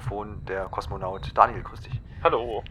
Mikrofon der Kosmonaut Daniel, grüß dich. Hallo.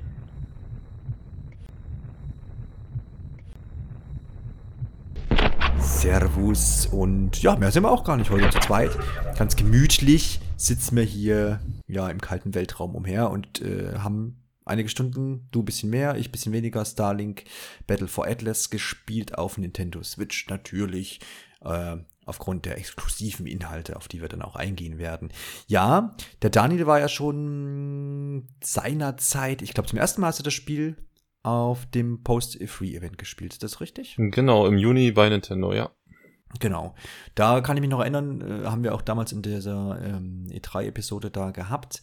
Servus und ja, mehr sind wir auch gar nicht heute zu zweit. Ganz gemütlich sitzen wir hier ja im kalten Weltraum umher und äh, haben einige Stunden, du ein bisschen mehr, ich ein bisschen weniger, Starlink Battle for Atlas gespielt auf Nintendo Switch natürlich. Äh, aufgrund der exklusiven Inhalte, auf die wir dann auch eingehen werden. Ja, der Daniel war ja schon seinerzeit, ich glaube zum ersten Mal hast du das Spiel auf dem Post-Free-Event gespielt. Ist das richtig? Genau, im Juni bei Nintendo, ja. Genau. Da kann ich mich noch erinnern, äh, haben wir auch damals in dieser ähm, E3-Episode da gehabt,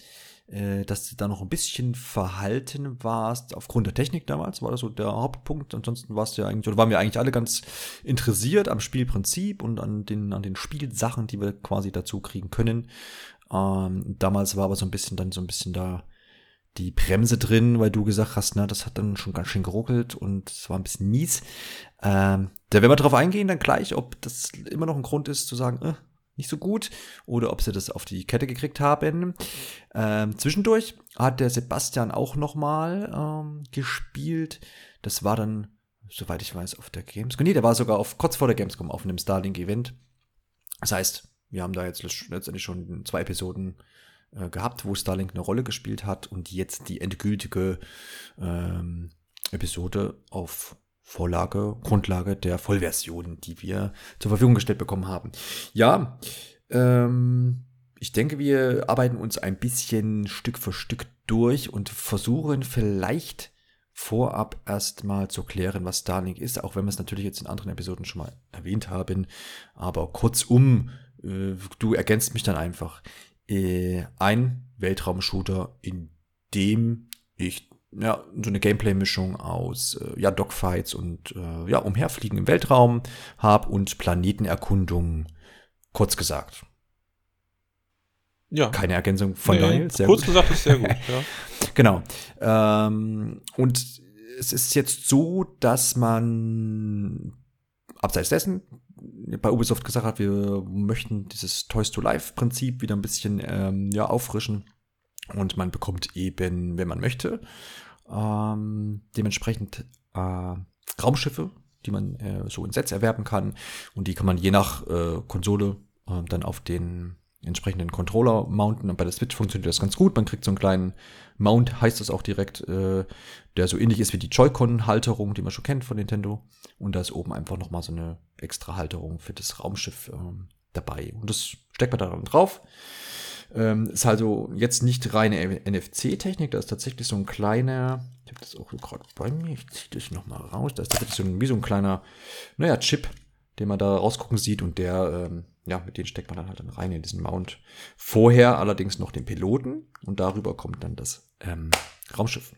dass du da noch ein bisschen verhalten warst. Aufgrund der Technik damals war das so der Hauptpunkt. Ansonsten warst du ja eigentlich, oder waren wir eigentlich alle ganz interessiert am Spielprinzip und an den, an den Spielsachen, die wir quasi dazu kriegen können. Ähm, damals war aber so ein bisschen dann so ein bisschen da die Bremse drin, weil du gesagt hast, na, das hat dann schon ganz schön geruckelt und es war ein bisschen mies. Ähm, da werden wir drauf eingehen dann gleich, ob das immer noch ein Grund ist zu sagen, äh, nicht so gut oder ob sie das auf die Kette gekriegt haben. Ähm, zwischendurch hat der Sebastian auch noch mal ähm, gespielt. Das war dann, soweit ich weiß, auf der Gamescom. Nee, der war sogar auf, kurz vor der Gamescom auf einem Starlink-Event. Das heißt, wir haben da jetzt letztendlich schon zwei Episoden äh, gehabt, wo Starlink eine Rolle gespielt hat und jetzt die endgültige ähm, Episode auf Vorlage, Grundlage der Vollversion, die wir zur Verfügung gestellt bekommen haben. Ja, ähm, ich denke, wir arbeiten uns ein bisschen Stück für Stück durch und versuchen vielleicht vorab erstmal zu klären, was Starlink ist, auch wenn wir es natürlich jetzt in anderen Episoden schon mal erwähnt haben. Aber kurzum, äh, du ergänzt mich dann einfach äh, ein Weltraumshooter, in dem ich ja, so eine Gameplay-Mischung aus äh, ja, Dogfights und äh, ja, Umherfliegen im Weltraum habe und Planetenerkundung, kurz gesagt. Ja. Keine Ergänzung von nee, Daniel. Sehr kurz gut. gesagt ist sehr gut, ja. genau. Ähm, und es ist jetzt so, dass man abseits dessen bei Ubisoft gesagt hat, wir möchten dieses Toys to Life Prinzip wieder ein bisschen ähm, ja, auffrischen. Und man bekommt eben, wenn man möchte, ähm, dementsprechend äh, Raumschiffe, die man äh, so in Sets erwerben kann. Und die kann man je nach äh, Konsole äh, dann auf den entsprechenden Controller mounten. Und bei der Switch funktioniert das ganz gut. Man kriegt so einen kleinen Mount, heißt das auch direkt, äh, der so ähnlich ist wie die Joy-Con-Halterung, die man schon kennt von Nintendo. Und da ist oben einfach nochmal so eine extra Halterung für das Raumschiff ähm, dabei. Und das steckt man da dann drauf. Ähm, ist also jetzt nicht reine NFC-Technik, da ist tatsächlich so ein kleiner, ich habe das auch gerade bei mir, ich ziehe das nochmal raus, da ist tatsächlich so ein, wie so ein kleiner, naja, Chip, den man da rausgucken sieht und der, ähm, ja, mit dem steckt man dann halt dann rein in diesen Mount. Vorher allerdings noch den Piloten und darüber kommt dann das ähm, Raumschiff.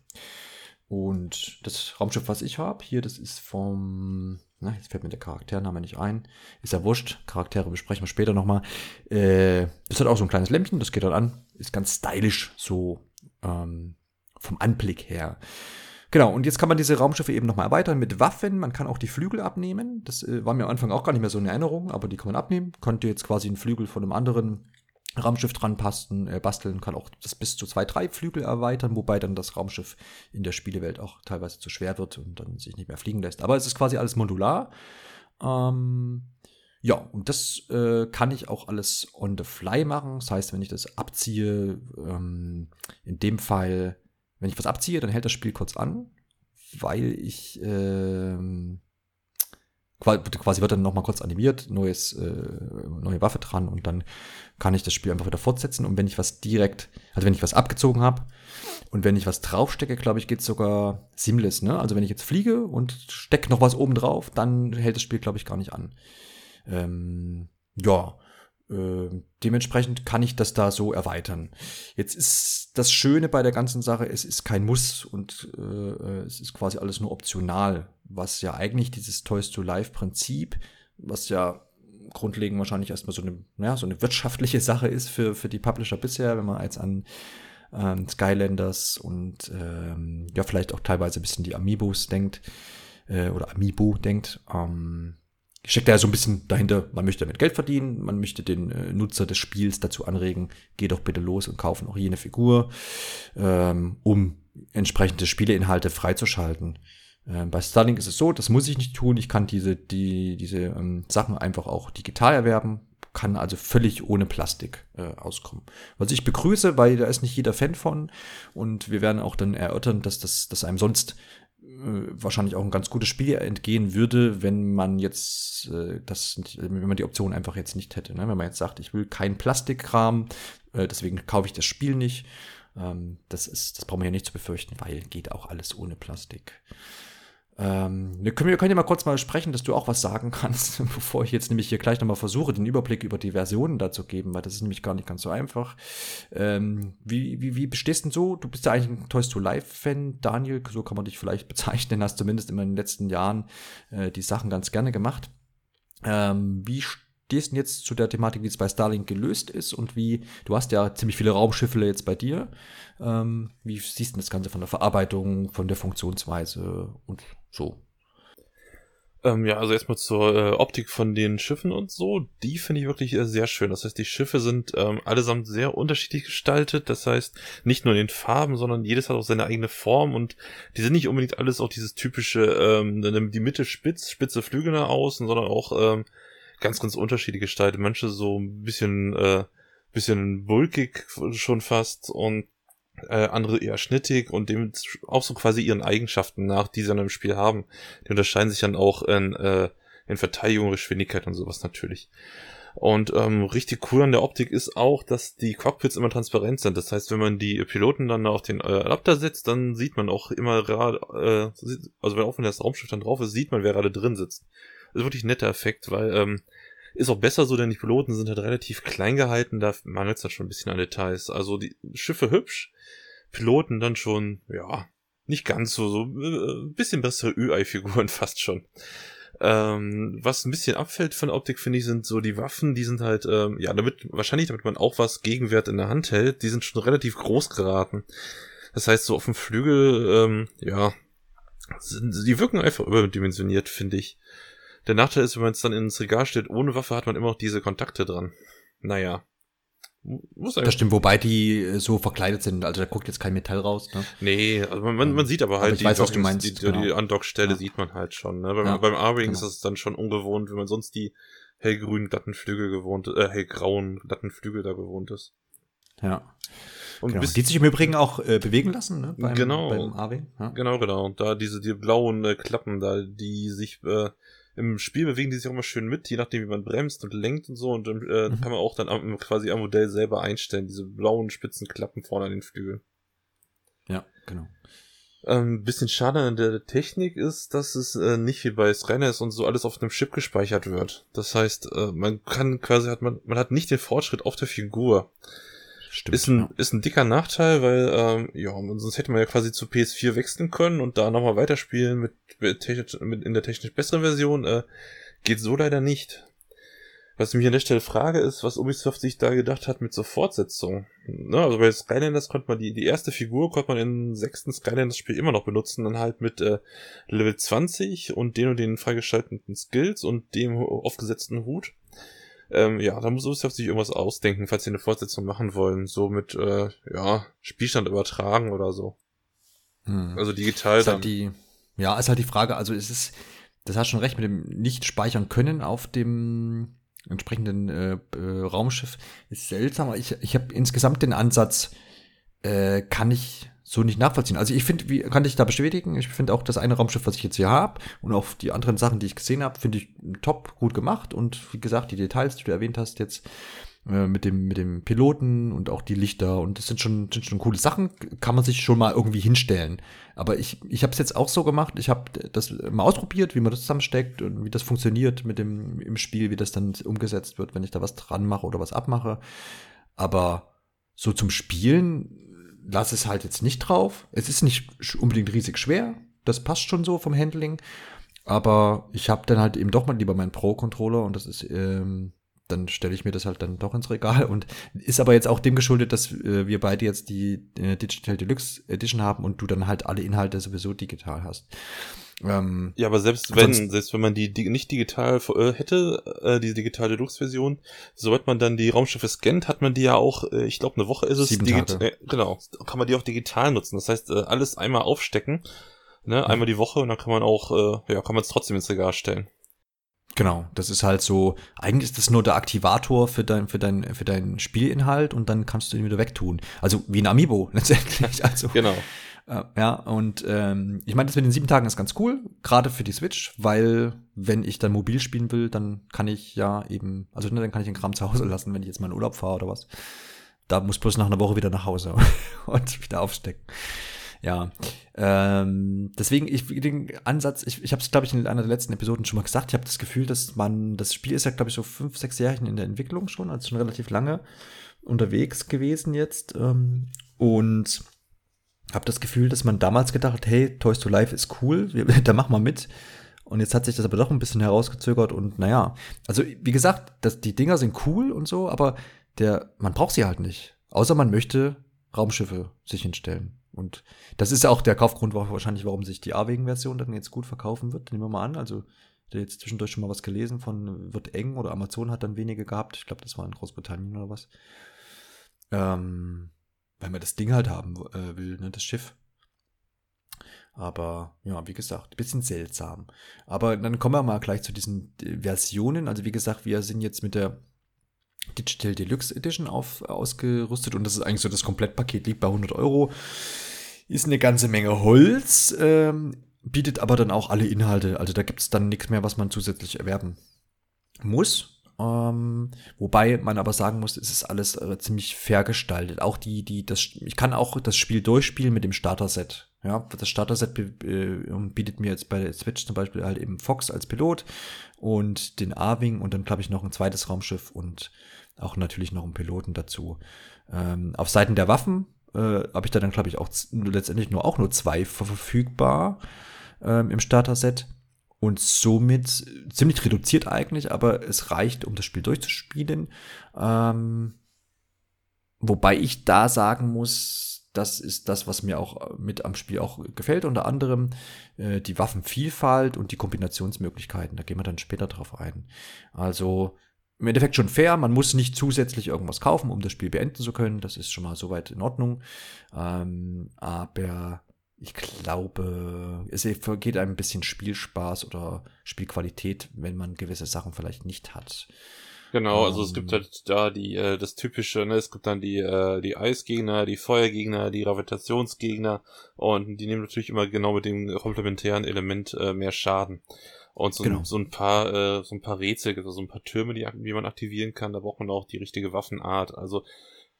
Und das Raumschiff, was ich habe, hier, das ist vom, na, jetzt fällt mir der Charaktername nicht ein, ist ja wurscht, Charaktere besprechen wir später nochmal. Äh, das hat auch so ein kleines Lämpchen, das geht dann an, ist ganz stylisch, so ähm, vom Anblick her. Genau, und jetzt kann man diese Raumschiffe eben nochmal erweitern mit Waffen. Man kann auch die Flügel abnehmen. Das äh, war mir am Anfang auch gar nicht mehr so eine Erinnerung, aber die kann man abnehmen. Konnte jetzt quasi einen Flügel von einem anderen Raumschiff dran passen, äh, basteln, kann auch das bis zu zwei, drei Flügel erweitern, wobei dann das Raumschiff in der Spielewelt auch teilweise zu schwer wird und dann sich nicht mehr fliegen lässt. Aber es ist quasi alles modular. Ähm, ja, und das äh, kann ich auch alles on the fly machen. Das heißt, wenn ich das abziehe, ähm, in dem Fall wenn ich was abziehe, dann hält das Spiel kurz an, weil ich ähm, quasi wird dann nochmal kurz animiert, neues, äh, neue Waffe dran und dann kann ich das Spiel einfach wieder fortsetzen. Und wenn ich was direkt, also wenn ich was abgezogen habe und wenn ich was draufstecke, glaube ich, geht es sogar seamless, ne? Also wenn ich jetzt fliege und stecke noch was oben drauf, dann hält das Spiel, glaube ich, gar nicht an. Ähm, ja, äh, dementsprechend kann ich das da so erweitern. Jetzt ist das Schöne bei der ganzen Sache, es ist kein Muss und äh, äh, es ist quasi alles nur optional, was ja eigentlich dieses Toys to Life Prinzip, was ja grundlegend wahrscheinlich erstmal so eine, ja, so eine wirtschaftliche Sache ist für, für die Publisher bisher, wenn man jetzt an ähm, Skylanders und ähm, ja, vielleicht auch teilweise ein bisschen die Amiibos denkt äh, oder Amiibo denkt. Ähm, steckt da ja so ein bisschen dahinter, man möchte damit Geld verdienen, man möchte den äh, Nutzer des Spiels dazu anregen, geh doch bitte los und kauf noch jene Figur, ähm, um entsprechende Spieleinhalte freizuschalten. Äh, bei Starlink ist es so, das muss ich nicht tun, ich kann diese, die, diese ähm, Sachen einfach auch digital erwerben, kann also völlig ohne Plastik äh, auskommen. Was ich begrüße, weil da ist nicht jeder Fan von und wir werden auch dann erörtern, dass das dass einem sonst äh, wahrscheinlich auch ein ganz gutes Spiel entgehen würde, wenn man jetzt äh, das, wenn man die Option einfach jetzt nicht hätte. Ne? Wenn man jetzt sagt, ich will keinen Plastikkram, äh, deswegen kaufe ich das Spiel nicht. Ähm, das ist, das brauchen wir ja nicht zu befürchten, weil geht auch alles ohne Plastik. Ähm, wir können, wir können ja mal kurz mal sprechen, dass du auch was sagen kannst, bevor ich jetzt nämlich hier gleich nochmal versuche, den Überblick über die Versionen da zu geben, weil das ist nämlich gar nicht ganz so einfach. Ähm, wie, wie, wie bestehst denn so? Du bist ja eigentlich ein Toys to Life-Fan, Daniel, so kann man dich vielleicht bezeichnen, hast zumindest immer in den letzten Jahren äh, die Sachen ganz gerne gemacht. Ähm, wie stehst du jetzt zu der Thematik, wie es bei Starlink gelöst ist und wie, du hast ja ziemlich viele Raumschiffe jetzt bei dir. Ähm, wie siehst du das Ganze von der Verarbeitung, von der Funktionsweise und so. Ähm, ja, also erstmal zur äh, Optik von den Schiffen und so. Die finde ich wirklich äh, sehr schön. Das heißt, die Schiffe sind ähm, allesamt sehr unterschiedlich gestaltet. Das heißt, nicht nur in den Farben, sondern jedes hat auch seine eigene Form und die sind nicht unbedingt alles auch dieses typische, ähm, die Mitte spitz, spitze Flügel nach außen, sondern auch ähm, ganz, ganz unterschiedlich gestaltet. Manche so ein bisschen, äh, bisschen bulkig schon fast und äh, andere eher schnittig und dem auch so quasi ihren Eigenschaften nach, die sie dann im Spiel haben. Die unterscheiden sich dann auch in, äh, in Verteidigung, Geschwindigkeit und sowas natürlich. Und ähm, richtig cool an der Optik ist auch, dass die Cockpits immer transparent sind. Das heißt, wenn man die Piloten dann auf den äh, Adapter setzt, dann sieht man auch immer gerade, äh, also wenn auch wenn das Raumschiff dann drauf ist, sieht man, wer gerade drin sitzt. Das ist wirklich ein netter Effekt, weil ähm, ist auch besser so, denn die Piloten sind halt relativ klein gehalten, da mangelt es halt schon ein bisschen an Details. Also die Schiffe hübsch, Piloten dann schon, ja, nicht ganz so, so äh, bisschen bessere Ü-Ei-Figuren fast schon. Ähm, was ein bisschen abfällt von Optik, finde ich, sind so die Waffen, die sind halt, ähm, ja, damit, wahrscheinlich, damit man auch was Gegenwert in der Hand hält, die sind schon relativ groß geraten. Das heißt, so auf dem Flügel, ähm, ja, sind, die wirken einfach überdimensioniert, finde ich. Der Nachteil ist, wenn man es dann ins Regal stellt, ohne Waffe hat man immer noch diese Kontakte dran. Naja. Muss das stimmt, wobei die äh, so verkleidet sind. Also da guckt jetzt kein Metall raus. Ne? Nee, also man, man, man sieht aber halt aber die, weiß, Dockings, meinst, die, genau. die Andockstelle ja. sieht man halt schon. Ne? Beim, ja, beim A-Wing genau. ist es dann schon ungewohnt, wenn man sonst die hellgrünen glatten Flügel gewohnt, äh, hellgrauen glatten Flügel da gewohnt ist. Ja. Und genau. die sich im Übrigen auch äh, bewegen lassen, ne? Beim, genau. Beim AW. Ja. Genau, genau. Und da diese die blauen äh, Klappen, da die sich äh, im Spiel bewegen die sich auch immer schön mit, je nachdem, wie man bremst und lenkt und so. Und dann äh, mhm. kann man auch dann am, quasi am Modell selber einstellen, diese blauen spitzen Klappen vorne an den Flügeln. Ja, genau. Ähm, bisschen schade an der Technik ist, dass es äh, nicht wie bei Skynet und so alles auf einem Chip gespeichert wird. Das heißt, äh, man kann quasi hat man, man hat nicht den Fortschritt auf der Figur. Stimmt, ist ein, ja. ist ein dicker Nachteil, weil, ähm, ja, sonst hätte man ja quasi zu PS4 wechseln können und da nochmal weiterspielen mit, mit, mit in der technisch besseren Version. Äh, geht so leider nicht. Was ich mich an der Stelle frage, ist, was Ubisoft sich da gedacht hat mit so Fortsetzung. Ne, also bei Skylanders konnte man die, die erste Figur konnte man im sechsten Skylanders-Spiel immer noch benutzen, dann halt mit äh, Level 20 und den und den freigeschalteten Skills und dem aufgesetzten Hut. Ähm, ja, da muss Ubisoft sich irgendwas ausdenken, falls sie eine Fortsetzung machen wollen. So mit, äh, ja, Spielstand übertragen oder so. Hm. Also digital ist halt dann. Halt die, ja, ist halt die Frage, also es ist, das hast schon recht mit dem nicht speichern können auf dem entsprechenden äh, äh, Raumschiff. Ist seltsam. Ich, ich habe insgesamt den Ansatz, äh, kann ich so nicht nachvollziehen. Also ich finde, wie kann ich da bestätigen? Ich finde auch das eine Raumschiff, was ich jetzt hier habe und auch die anderen Sachen, die ich gesehen habe, finde ich top gut gemacht und wie gesagt, die Details, die du erwähnt hast jetzt äh, mit dem mit dem Piloten und auch die Lichter und das sind schon sind schon coole Sachen, kann man sich schon mal irgendwie hinstellen. Aber ich ich habe es jetzt auch so gemacht, ich habe das mal ausprobiert, wie man das zusammensteckt und wie das funktioniert mit dem im Spiel, wie das dann umgesetzt wird, wenn ich da was dran mache oder was abmache. Aber so zum Spielen lasse es halt jetzt nicht drauf. Es ist nicht unbedingt riesig schwer. Das passt schon so vom Handling. Aber ich habe dann halt eben doch mal lieber meinen Pro-Controller und das ist ähm, dann stelle ich mir das halt dann doch ins Regal und ist aber jetzt auch dem geschuldet, dass äh, wir beide jetzt die äh, Digital Deluxe Edition haben und du dann halt alle Inhalte sowieso digital hast. Ähm, ja, aber selbst wenn, selbst wenn man die, die nicht digital äh, hätte, äh, die digitale Deluxe-Version, sobald man dann die Raumschiffe scannt, hat man die ja auch, äh, ich glaube, eine Woche ist es digital. Äh, genau, kann man die auch digital nutzen. Das heißt, äh, alles einmal aufstecken, ne, einmal die Woche und dann kann man auch, äh, ja, kann man es trotzdem ins Regal stellen. Genau, das ist halt so, eigentlich ist das nur der Aktivator für dein, für dein, für deinen Spielinhalt und dann kannst du ihn wieder wegtun. Also wie ein Amiibo letztendlich. Also, genau. Äh, ja, und ähm, ich meine, das mit den sieben Tagen ist ganz cool, gerade für die Switch, weil wenn ich dann mobil spielen will, dann kann ich ja eben, also ne, dann kann ich den Kram zu Hause lassen, wenn ich jetzt mal in Urlaub fahre oder was. Da muss bloß nach einer Woche wieder nach Hause und wieder aufstecken. Ja, ähm, deswegen, ich den Ansatz, ich, ich habe es, glaube ich, in einer der letzten Episoden schon mal gesagt, ich habe das Gefühl, dass man, das Spiel ist ja, glaube ich, so fünf, sechs Jahre in der Entwicklung schon, also schon relativ lange unterwegs gewesen jetzt. Ähm, und habe das Gefühl, dass man damals gedacht hat, hey, Toys to Life ist cool, da mach mal mit. Und jetzt hat sich das aber doch ein bisschen herausgezögert und naja, also wie gesagt, das, die Dinger sind cool und so, aber der, man braucht sie halt nicht. Außer man möchte Raumschiffe sich hinstellen. Und das ist auch der Kaufgrund wahrscheinlich, warum sich die A-Wegen-Version dann jetzt gut verkaufen wird. Nehmen wir mal an. Also, jetzt zwischendurch schon mal was gelesen von wird eng oder Amazon hat dann wenige gehabt. Ich glaube, das war in Großbritannien oder was. Ähm, weil man das Ding halt haben äh, will, ne, das Schiff. Aber ja, wie gesagt, bisschen seltsam. Aber dann kommen wir mal gleich zu diesen äh, Versionen. Also wie gesagt, wir sind jetzt mit der Digital Deluxe Edition auf, ausgerüstet und das ist eigentlich so das Komplettpaket, liegt bei 100 Euro. Ist eine ganze Menge Holz, ähm, bietet aber dann auch alle Inhalte. Also da gibt es dann nichts mehr, was man zusätzlich erwerben muss. Ähm, wobei man aber sagen muss, es ist alles äh, ziemlich fair gestaltet. Auch die, die, das, ich kann auch das Spiel durchspielen mit dem Starter-Set. Ja, das Starter-Set äh, bietet mir jetzt bei der Switch zum Beispiel halt eben Fox als Pilot und den A-Wing und dann glaube ich noch ein zweites Raumschiff und auch natürlich noch einen Piloten dazu. Ähm, auf Seiten der Waffen äh, habe ich da dann glaube ich auch letztendlich nur auch nur zwei verfügbar ähm, im Starter-Set und somit ziemlich reduziert eigentlich, aber es reicht, um das Spiel durchzuspielen. Ähm, wobei ich da sagen muss, das ist das, was mir auch mit am Spiel auch gefällt, unter anderem äh, die Waffenvielfalt und die Kombinationsmöglichkeiten. Da gehen wir dann später drauf ein. Also im Endeffekt schon fair, man muss nicht zusätzlich irgendwas kaufen, um das Spiel beenden zu können. Das ist schon mal soweit in Ordnung. Ähm, aber ich glaube, es vergeht einem ein bisschen Spielspaß oder Spielqualität, wenn man gewisse Sachen vielleicht nicht hat. Genau, also es gibt ähm. halt da die äh, das typische, ne, es gibt dann die äh, die Eisgegner, die Feuergegner, die Gravitationsgegner und die nehmen natürlich immer genau mit dem komplementären Element äh, mehr Schaden. Und so, genau. so ein paar äh, so ein paar Rätsel, also so ein paar Türme, die wie man aktivieren kann, da braucht man auch die richtige Waffenart. Also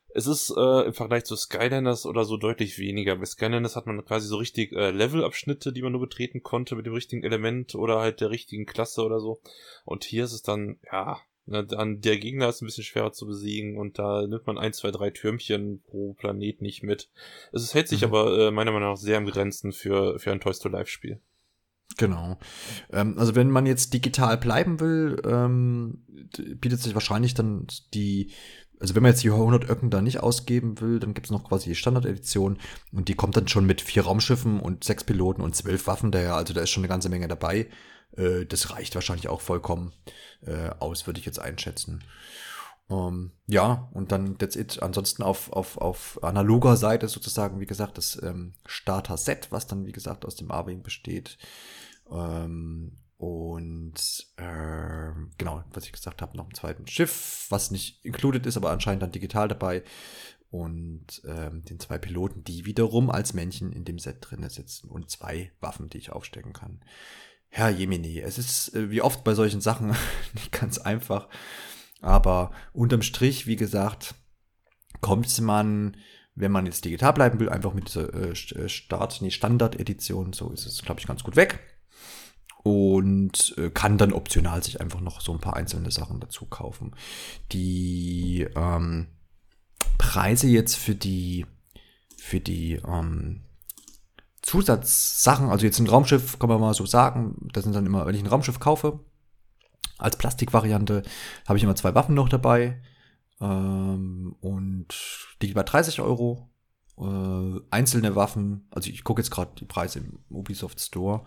es ist äh, im Vergleich zu Skylanders oder so deutlich weniger. Bei Skylanders hat man quasi so richtig äh, Levelabschnitte, die man nur betreten konnte mit dem richtigen Element oder halt der richtigen Klasse oder so. Und hier ist es dann, ja, ne, dann der Gegner ist ein bisschen schwerer zu besiegen und da nimmt man ein, zwei, drei Türmchen pro Planet nicht mit. Es hält sich mhm. aber äh, meiner Meinung nach sehr im Grenzen für, für ein Toys to Life Spiel. Genau. Ähm, also wenn man jetzt digital bleiben will, ähm, bietet sich wahrscheinlich dann die also wenn man jetzt die 100 Öcken da nicht ausgeben will, dann gibt's noch quasi die Standard-Edition und die kommt dann schon mit vier Raumschiffen und sechs Piloten und zwölf Waffen daher, also da ist schon eine ganze Menge dabei. Äh, das reicht wahrscheinlich auch vollkommen äh, aus, würde ich jetzt einschätzen. Um, ähm, ja, und dann that's it. Ansonsten auf, auf, auf analoger Seite sozusagen, wie gesagt, das ähm, Starter-Set, was dann, wie gesagt, aus dem A-Wing besteht. Ähm, und äh, genau, was ich gesagt habe, noch ein zweites Schiff, was nicht included ist, aber anscheinend dann digital dabei. Und ähm, den zwei Piloten, die wiederum als Männchen in dem Set drin sitzen. Und zwei Waffen, die ich aufstecken kann. Herr Jemini, es ist äh, wie oft bei solchen Sachen nicht ganz einfach. Aber unterm Strich, wie gesagt, kommt man, wenn man jetzt digital bleiben will, einfach mit dieser äh, äh Start, nee, Standard-Edition, so ist es, glaube ich, ganz gut weg und äh, kann dann optional sich einfach noch so ein paar einzelne Sachen dazu kaufen. Die ähm, Preise jetzt für die für die ähm, Zusatzsachen, also jetzt ein Raumschiff, kann man mal so sagen, das sind dann immer, wenn ich ein Raumschiff kaufe, Als Plastikvariante habe ich immer zwei Waffen noch dabei. Ähm, und die liegen bei 30 Euro. Äh, einzelne Waffen, also ich gucke jetzt gerade die Preise im Ubisoft Store.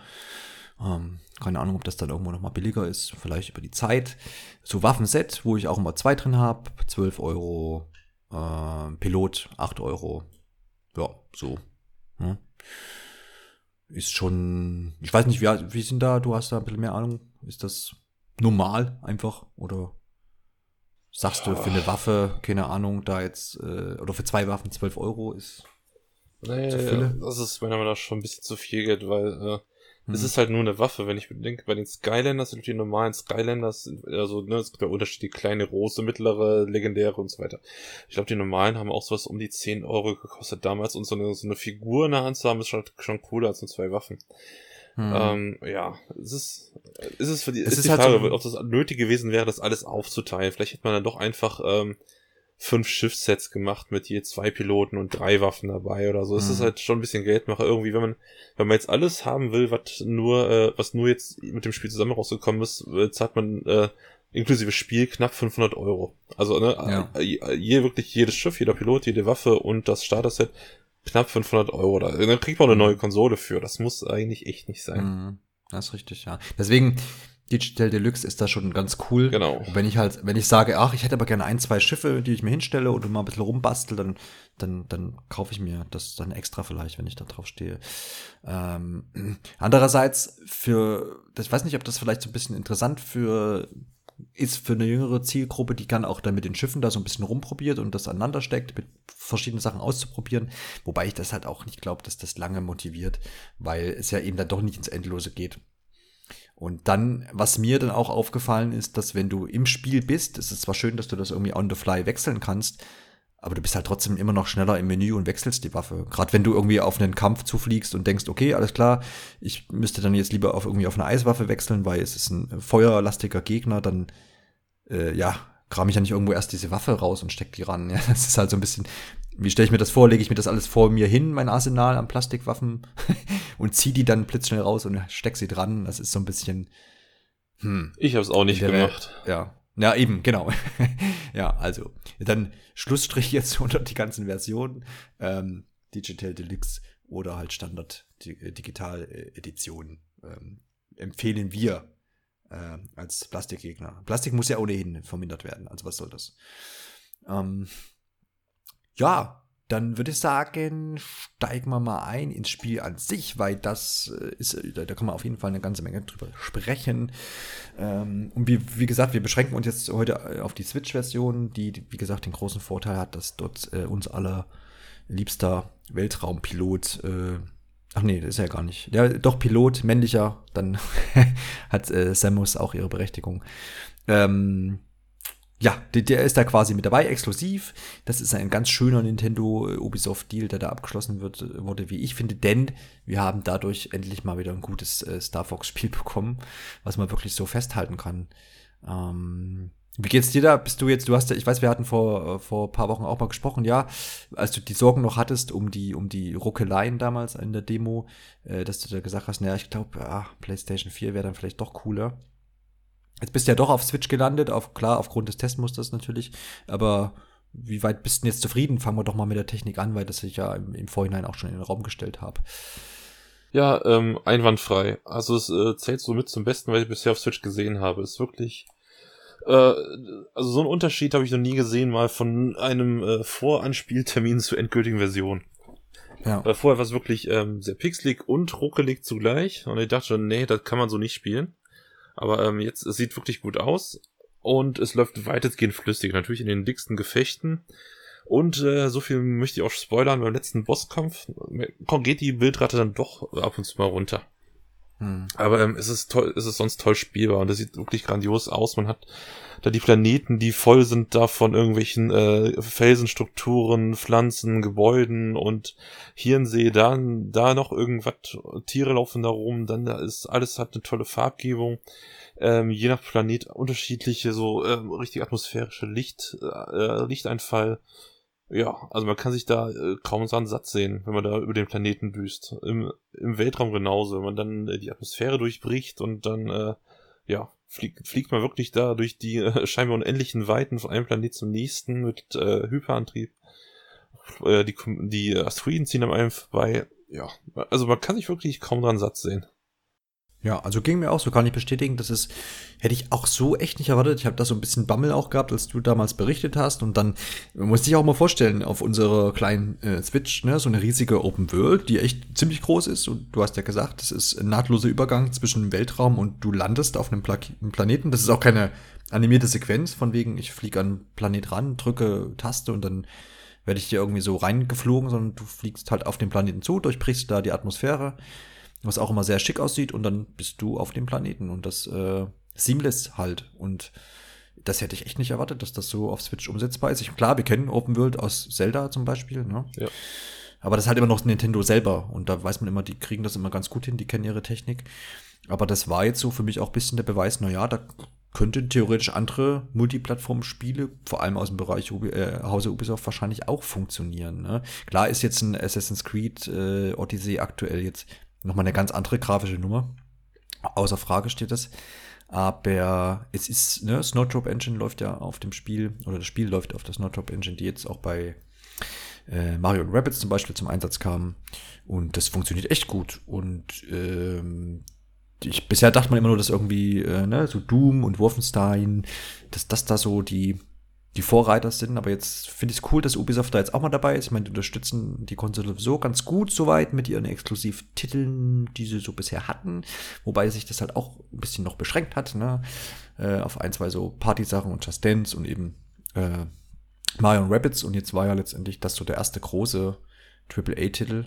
Ähm, keine Ahnung, ob das dann irgendwo nochmal billiger ist, vielleicht über die Zeit. So Waffenset, wo ich auch immer zwei drin habe, 12 Euro. Äh, Pilot, 8 Euro. Ja, so. Hm. Ist schon, ich weiß nicht, wie, wie sind da, du hast da ein bisschen mehr Ahnung. Ist das normal einfach oder sagst du für eine Waffe, keine Ahnung, da jetzt, äh, oder für zwei Waffen 12 Euro ist. Nee, das ist meiner Meinung nach schon ein bisschen zu viel Geld, weil äh, hm. es ist halt nur eine Waffe, wenn ich bedenke, bei den Skylanders sind die normalen Skylanders, also ne, es gibt ja Unterschiede, kleine, große, mittlere, legendäre und so weiter. Ich glaube, die normalen haben auch sowas um die 10 Euro gekostet damals und so eine, so eine Figur in der Hand zu haben, ist schon, schon cooler als nur zwei Waffen. Hm. Ähm, ja, es ist, es ist für die, es ist, ist die halt Frage, so ob das nötig gewesen wäre, das alles aufzuteilen. Vielleicht hätte man dann doch einfach ähm, fünf Schiffssets gemacht mit je zwei Piloten und drei Waffen dabei oder so. Es ist hm. halt schon ein bisschen Geldmacher irgendwie, wenn man, wenn man jetzt alles haben will, was nur, äh, was nur jetzt mit dem Spiel zusammen rausgekommen ist, äh, zahlt man äh, inklusive Spiel knapp 500 Euro. Also ne, ja. je, wirklich jedes Schiff, jeder Pilot, jede Waffe und das Starter-Set knapp 500 Euro. Da, dann kriegt man eine neue Konsole für. Das muss eigentlich echt nicht sein. Mhm. Das ist richtig, ja. Deswegen, Digital Deluxe ist da schon ganz cool. Genau. Und wenn ich halt, wenn ich sage, ach, ich hätte aber gerne ein, zwei Schiffe, die ich mir hinstelle und mal ein bisschen rumbastel, dann, dann, dann kaufe ich mir das dann extra vielleicht, wenn ich da drauf stehe. Ähm, andererseits für, ich weiß nicht, ob das vielleicht so ein bisschen interessant für ist für eine jüngere Zielgruppe, die kann auch dann mit den Schiffen da so ein bisschen rumprobiert und das aneinander steckt, mit verschiedenen Sachen auszuprobieren. Wobei ich das halt auch nicht glaube, dass das lange motiviert, weil es ja eben dann doch nicht ins Endlose geht. Und dann, was mir dann auch aufgefallen ist, dass wenn du im Spiel bist, es ist zwar schön, dass du das irgendwie on the fly wechseln kannst, aber du bist halt trotzdem immer noch schneller im Menü und wechselst die Waffe. Gerade wenn du irgendwie auf einen Kampf zufliegst und denkst, okay, alles klar, ich müsste dann jetzt lieber auf irgendwie auf eine Eiswaffe wechseln, weil es ist ein feuerlastiger Gegner, dann äh, ja, kram ich ja nicht irgendwo erst diese Waffe raus und steck die ran. Ja, das ist halt so ein bisschen, wie stelle ich mir das vor? Lege ich mir das alles vor mir hin, mein Arsenal an Plastikwaffen und zieh die dann blitzschnell raus und steck sie dran. Das ist so ein bisschen. Hm. Ich habe es auch nicht gemacht. ja, ja, eben, genau. ja, also, dann Schlussstrich jetzt unter die ganzen Versionen. Ähm, Digital Deluxe oder halt Standard äh, Digital Edition ähm, empfehlen wir äh, als Plastikgegner. Plastik muss ja ohnehin vermindert werden, also was soll das? Ähm, ja, dann würde ich sagen, steigen wir mal ein ins Spiel an sich, weil das äh, ist, äh, da, kann man auf jeden Fall eine ganze Menge drüber sprechen. Ähm, und wie, wie gesagt, wir beschränken uns jetzt heute äh, auf die Switch-Version, die, wie gesagt, den großen Vorteil hat, dass dort äh, uns aller liebster Weltraumpilot, äh, ach nee, das ist ja gar nicht, ja, doch Pilot, männlicher, dann hat äh, Samus auch ihre Berechtigung. Ähm, ja, der, der, ist da quasi mit dabei, exklusiv. Das ist ein ganz schöner Nintendo äh, Ubisoft Deal, der da abgeschlossen wird, äh, wurde, wie ich finde, denn wir haben dadurch endlich mal wieder ein gutes äh, Star Fox Spiel bekommen, was man wirklich so festhalten kann. Ähm, wie geht's dir da? Bist du jetzt, du hast ja, ich weiß, wir hatten vor, äh, vor paar Wochen auch mal gesprochen, ja, als du die Sorgen noch hattest um die, um die Ruckeleien damals in der Demo, äh, dass du da gesagt hast, naja, ich glaube, ja, PlayStation 4 wäre dann vielleicht doch cooler. Jetzt bist du ja doch auf Switch gelandet, auf, klar, aufgrund des Testmusters natürlich, aber wie weit bist du jetzt zufrieden? Fangen wir doch mal mit der Technik an, weil das ich ja im, im Vorhinein auch schon in den Raum gestellt habe. Ja, ähm, einwandfrei. Also es äh, zählt so mit zum Besten, was ich bisher auf Switch gesehen habe. Ist wirklich, äh, also so einen Unterschied habe ich noch nie gesehen, mal von einem äh, Voranspieltermin zur endgültigen Version. Ja. Weil vorher war es wirklich ähm, sehr pixelig und ruckelig zugleich. Und ich dachte schon, nee, das kann man so nicht spielen. Aber ähm, jetzt, es sieht wirklich gut aus und es läuft weitestgehend flüssig. Natürlich in den dicksten Gefechten. Und äh, so viel möchte ich auch spoilern, beim letzten Bosskampf geht die Bildrate dann doch ab und zu mal runter. Hm. Aber ähm, es ist toll, es ist sonst toll spielbar und es sieht wirklich grandios aus. Man hat da die Planeten, die voll sind da von irgendwelchen äh, Felsenstrukturen, Pflanzen, Gebäuden und hier ein da, da noch irgendwas, Tiere laufen da rum, dann da ist alles hat eine tolle Farbgebung. Ähm, je nach Planet unterschiedliche, so ähm, richtig atmosphärische Licht, äh, Lichteinfall. Ja, also man kann sich da äh, kaum so einen Satz sehen, wenn man da über den Planeten düst. Im, im Weltraum genauso, wenn man dann äh, die Atmosphäre durchbricht und dann äh, ja, fliegt, fliegt man wirklich da durch die äh, scheinbar unendlichen Weiten von einem Planet zum nächsten mit äh, Hyperantrieb. Äh, die, die Asteroiden ziehen am einem vorbei. Ja, also man kann sich wirklich kaum dran satt sehen. Ja, also ging mir auch so, kann ich bestätigen. Das ist, hätte ich auch so echt nicht erwartet. Ich habe da so ein bisschen Bammel auch gehabt, als du damals berichtet hast. Und dann musste ich auch mal vorstellen, auf unserer kleinen äh, Switch, ne, so eine riesige Open World, die echt ziemlich groß ist. Und du hast ja gesagt, das ist ein nahtloser Übergang zwischen Weltraum und du landest auf einem, Pla einem Planeten. Das ist auch keine animierte Sequenz, von wegen, ich fliege an Planet ran, drücke Taste und dann werde ich dir irgendwie so reingeflogen, sondern du fliegst halt auf den Planeten zu, durchbrichst da die Atmosphäre was auch immer sehr schick aussieht und dann bist du auf dem Planeten und das äh, seamless halt und das hätte ich echt nicht erwartet, dass das so auf Switch umsetzbar ist. Ich, klar, wir kennen Open World aus Zelda zum Beispiel, ne? Ja. Aber das ist halt immer noch Nintendo selber und da weiß man immer, die kriegen das immer ganz gut hin, die kennen ihre Technik. Aber das war jetzt so für mich auch ein bisschen der Beweis, na ja, da könnten theoretisch andere Multiplattform-Spiele, vor allem aus dem Bereich Ubi, äh, Hause Ubisoft, wahrscheinlich auch funktionieren. Ne? Klar ist jetzt ein Assassin's Creed äh, Odyssey aktuell jetzt Nochmal eine ganz andere grafische Nummer. Außer Frage steht das. Aber es ist, ne, Snowdrop Engine läuft ja auf dem Spiel, oder das Spiel läuft auf der Snowdrop Engine, die jetzt auch bei äh, Mario Rabbits zum Beispiel zum Einsatz kam. Und das funktioniert echt gut. Und ähm, ich, bisher dachte man immer nur, dass irgendwie, äh, ne, so Doom und Wolfenstein, dass das da so die die Vorreiter sind. Aber jetzt finde ich es cool, dass Ubisoft da jetzt auch mal dabei ist. Ich meine, die unterstützen die Konsole so ganz gut soweit mit ihren Exklusivtiteln, die sie so bisher hatten. Wobei sich das halt auch ein bisschen noch beschränkt hat, ne? Äh, auf ein, zwei so Party-Sachen und Just Dance und eben äh, Mario Rabbits. Und jetzt war ja letztendlich das so der erste große AAA-Titel,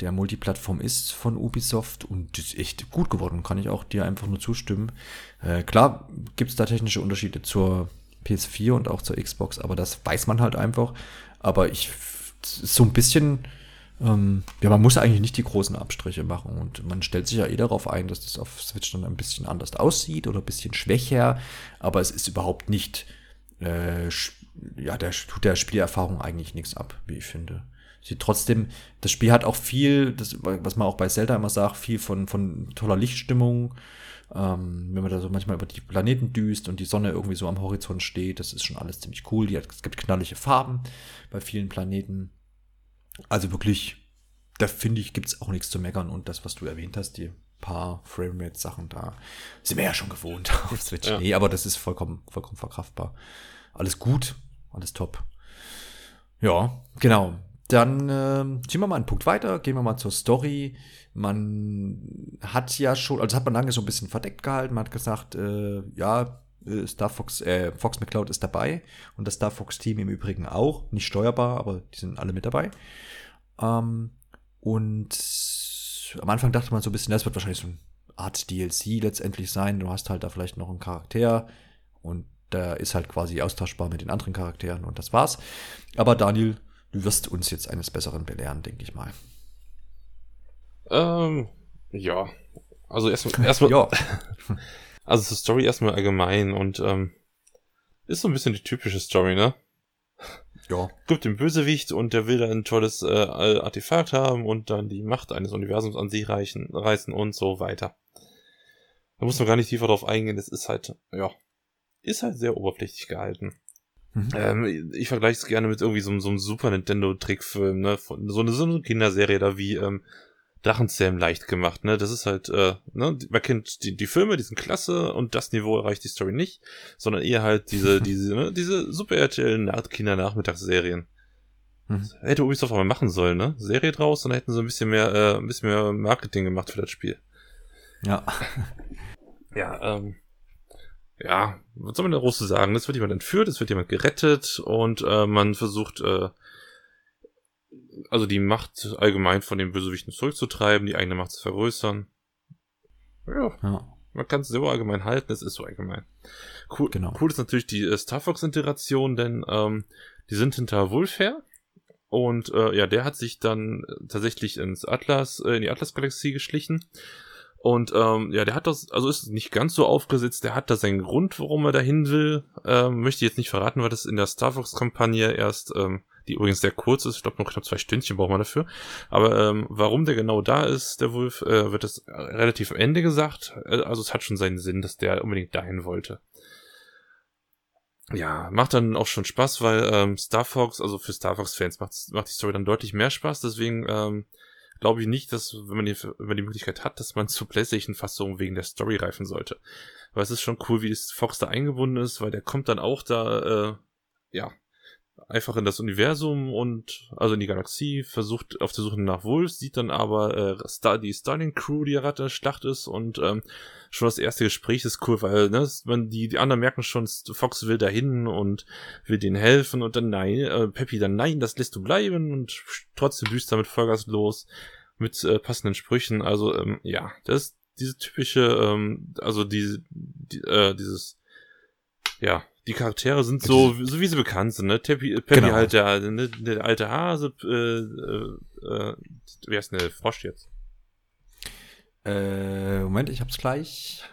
der Multiplattform ist von Ubisoft und ist echt gut geworden, kann ich auch dir einfach nur zustimmen. Äh, klar gibt es da technische Unterschiede zur PS4 und auch zur Xbox, aber das weiß man halt einfach. Aber ich so ein bisschen, ähm, ja, man muss eigentlich nicht die großen Abstriche machen und man stellt sich ja eh darauf ein, dass das auf Switch dann ein bisschen anders aussieht oder ein bisschen schwächer, aber es ist überhaupt nicht, äh, ja, der tut der Spielerfahrung eigentlich nichts ab, wie ich finde. Sie trotzdem, das Spiel hat auch viel, das, was man auch bei Zelda immer sagt, viel von, von toller Lichtstimmung, ähm, wenn man da so manchmal über die Planeten düst und die Sonne irgendwie so am Horizont steht, das ist schon alles ziemlich cool. Hat, es gibt knallige Farben bei vielen Planeten. Also wirklich, da finde ich, gibt es auch nichts zu meckern. Und das, was du erwähnt hast, die paar Framerate-Sachen da, sind wir ja schon gewohnt auf Switch. Ja. Nee, aber das ist vollkommen, vollkommen verkraftbar. Alles gut, alles top. Ja, genau. Dann äh, ziehen wir mal einen Punkt weiter, gehen wir mal zur Story. Man hat ja schon, also hat man lange so ein bisschen verdeckt gehalten, man hat gesagt, äh, ja, äh, Star Fox, äh, Fox McCloud ist dabei und das Star Fox Team im Übrigen auch, nicht steuerbar, aber die sind alle mit dabei. Ähm, und am Anfang dachte man so ein bisschen, das wird wahrscheinlich so eine Art DLC letztendlich sein. Du hast halt da vielleicht noch einen Charakter und der ist halt quasi austauschbar mit den anderen Charakteren und das war's. Aber Daniel, du wirst uns jetzt eines Besseren belehren, denke ich mal. Ähm, ja. Also erstmal, erstmal, ja. also die Story erstmal allgemein und ähm, ist so ein bisschen die typische Story, ne? Ja. Gibt den Bösewicht und der will dann ein tolles äh, Artefakt haben und dann die Macht eines Universums an sich reichen, reißen und so weiter. Da muss man gar nicht tiefer drauf eingehen, das ist halt, ja, ist halt sehr oberflächlich gehalten. Mhm. Ähm, ich vergleiche es gerne mit irgendwie so, so einem Super Nintendo-Trickfilm, ne? so, eine, so eine Kinderserie da wie ähm, Drachenzähmen leicht gemacht, ne? Das ist halt, äh, ne, man kennt die, die Filme, die sind klasse und das Niveau erreicht die Story nicht, sondern eher halt diese, diese, ne, diese Super RTL Kinder-Nachmittagsserien. Mhm. Hätte Ubisoft aber machen sollen, ne? Serie draus, dann hätten sie ein bisschen mehr, äh, ein bisschen mehr Marketing gemacht für das Spiel. Ja. ja, ähm, ja, was soll man da groß zu sagen? Es wird jemand entführt, es wird jemand gerettet und äh, man versucht, äh, also die Macht allgemein von den Bösewichten zurückzutreiben, die eigene Macht zu vergrößern. Ja. ja. Man kann es so allgemein halten, es ist so allgemein. Cool, genau. cool ist natürlich die äh, Star Fox-Integration, denn ähm, die sind hinter Wulfair. Und äh, ja, der hat sich dann tatsächlich ins Atlas, äh, in die Atlas-Galaxie geschlichen und ähm, ja, der hat das, also ist nicht ganz so aufgesetzt, der hat da seinen Grund, warum er dahin will. Ähm, möchte jetzt nicht verraten, weil das in der Star Fox-Kampagne erst ähm, die übrigens sehr kurz ist. Ich glaube, nur knapp zwei Stündchen braucht man dafür. Aber ähm, warum der genau da ist, der Wolf, äh, wird es relativ am Ende gesagt. Äh, also es hat schon seinen Sinn, dass der unbedingt dahin wollte. Ja, macht dann auch schon Spaß, weil ähm, Star Fox, also für Star Fox-Fans macht, macht die Story dann deutlich mehr Spaß. Deswegen ähm, glaube ich nicht, dass, wenn man, die, wenn man die Möglichkeit hat, dass man zur PlayStation-Fassung wegen der Story reifen sollte. Aber es ist schon cool, wie Fox da eingebunden ist, weil der kommt dann auch da, äh, ja, einfach in das Universum und also in die Galaxie, versucht auf der Suche nach Wolves, sieht dann aber äh, Star, die Starling Crew, die gerade in der Schlacht ist und ähm, schon das erste Gespräch ist cool, weil ne, man, die, die anderen merken schon, Fox will dahin und will denen helfen und dann nein, äh, Peppy dann nein, das lässt du bleiben und trotzdem büßt damit Vollgas los mit äh, passenden Sprüchen. Also ähm, ja, das ist diese typische, ähm, also diese, die, äh, dieses, ja, die Charaktere sind so, so wie sie bekannt sind, ne? Peppy, Peppy genau. halt der, ne, der alte Hase, äh, äh, äh, wie heißt denn der Frosch jetzt? Äh, Moment, ich hab's gleich.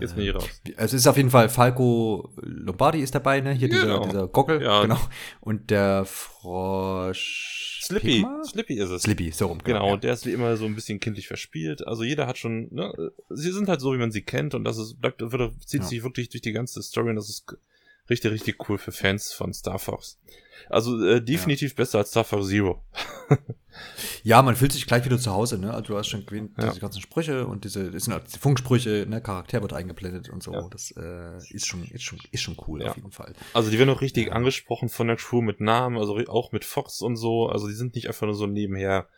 Jetzt bin ich raus. Also es ist auf jeden Fall Falco Lombardi ist dabei, ne? Hier genau. dieser, dieser Gockel, ja. genau. Und der Frosch Slippy, Pigma? Slippy ist es. Slippy, so rum. Genau, genau ja. und der ist wie immer so ein bisschen kindlich verspielt. Also jeder hat schon, ne, sie sind halt so, wie man sie kennt und das ist, bleibt, wird, zieht ja. sich wirklich durch die ganze Story und das ist richtig, richtig cool für Fans von Star Fox. Also äh, definitiv ja. besser als Star Fox Zero. ja, man fühlt sich gleich wieder zu Hause, ne? Also du hast schon gewähnt, ja. diese ganzen Sprüche und diese, das sind halt die Funksprüche, ne? Charakter wird eingeblendet und so. Ja. Das äh, ist schon, ist schon, ist schon cool auf jeden Fall. Also die werden auch richtig angesprochen von der Crew mit Namen, also auch mit Fox und so. Also die sind nicht einfach nur so nebenher.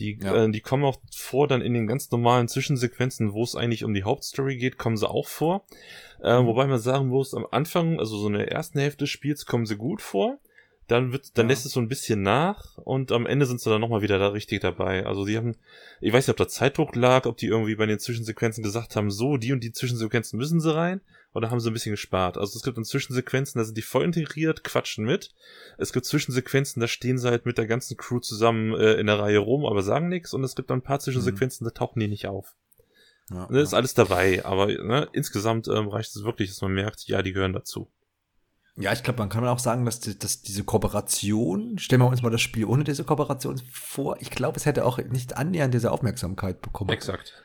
Die, äh, die kommen auch vor dann in den ganz normalen Zwischensequenzen, wo es eigentlich um die Hauptstory geht, kommen sie auch vor. Äh, mhm. wobei man sagen muss, am Anfang, also so in der ersten Hälfte des Spiels, kommen sie gut vor dann wird, dann ja. lässt es so ein bisschen nach und am Ende sind sie dann nochmal wieder da richtig dabei. Also die haben, ich weiß nicht, ob da Zeitdruck lag, ob die irgendwie bei den Zwischensequenzen gesagt haben, so, die und die Zwischensequenzen müssen sie rein, oder haben sie ein bisschen gespart. Also es gibt dann Zwischensequenzen, da sind die voll integriert, quatschen mit. Es gibt Zwischensequenzen, da stehen sie halt mit der ganzen Crew zusammen äh, in der Reihe rum, aber sagen nichts. Und es gibt dann ein paar Zwischensequenzen, mhm. da tauchen die nicht auf. Ja, ne, ist alles dabei, aber ne, insgesamt ähm, reicht es wirklich, dass man merkt, ja, die gehören dazu. Ja, ich glaube, man kann auch sagen, dass, die, dass diese Kooperation, stellen wir uns mal das Spiel ohne diese Kooperation vor, ich glaube, es hätte auch nicht annähernd diese Aufmerksamkeit bekommen. Exakt.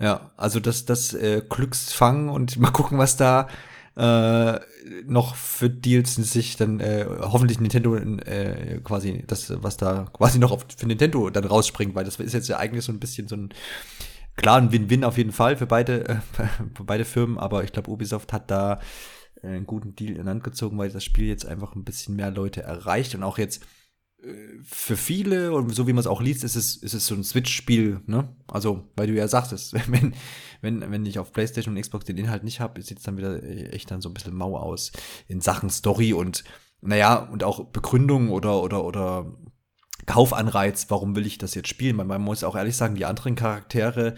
Ja, also das, das äh, Glücksfang und mal gucken, was da äh, noch für Deals sich dann äh, hoffentlich Nintendo äh, quasi das, was da quasi noch auf, für Nintendo dann rausspringt, weil das ist jetzt ja eigentlich so ein bisschen so ein klar ein Win-Win auf jeden Fall für beide, äh, für beide Firmen, aber ich glaube, Ubisoft hat da einen guten Deal in Hand gezogen, weil das Spiel jetzt einfach ein bisschen mehr Leute erreicht und auch jetzt äh, für viele und so wie man es auch liest, ist es, ist es so ein Switch-Spiel, ne? Also, weil du ja sagtest, wenn, wenn, wenn ich auf PlayStation und Xbox den Inhalt nicht habe, sieht es dann wieder echt dann so ein bisschen mau aus in Sachen Story und naja, und auch Begründung oder, oder, oder Kaufanreiz, warum will ich das jetzt spielen? Man, man muss auch ehrlich sagen, die anderen Charaktere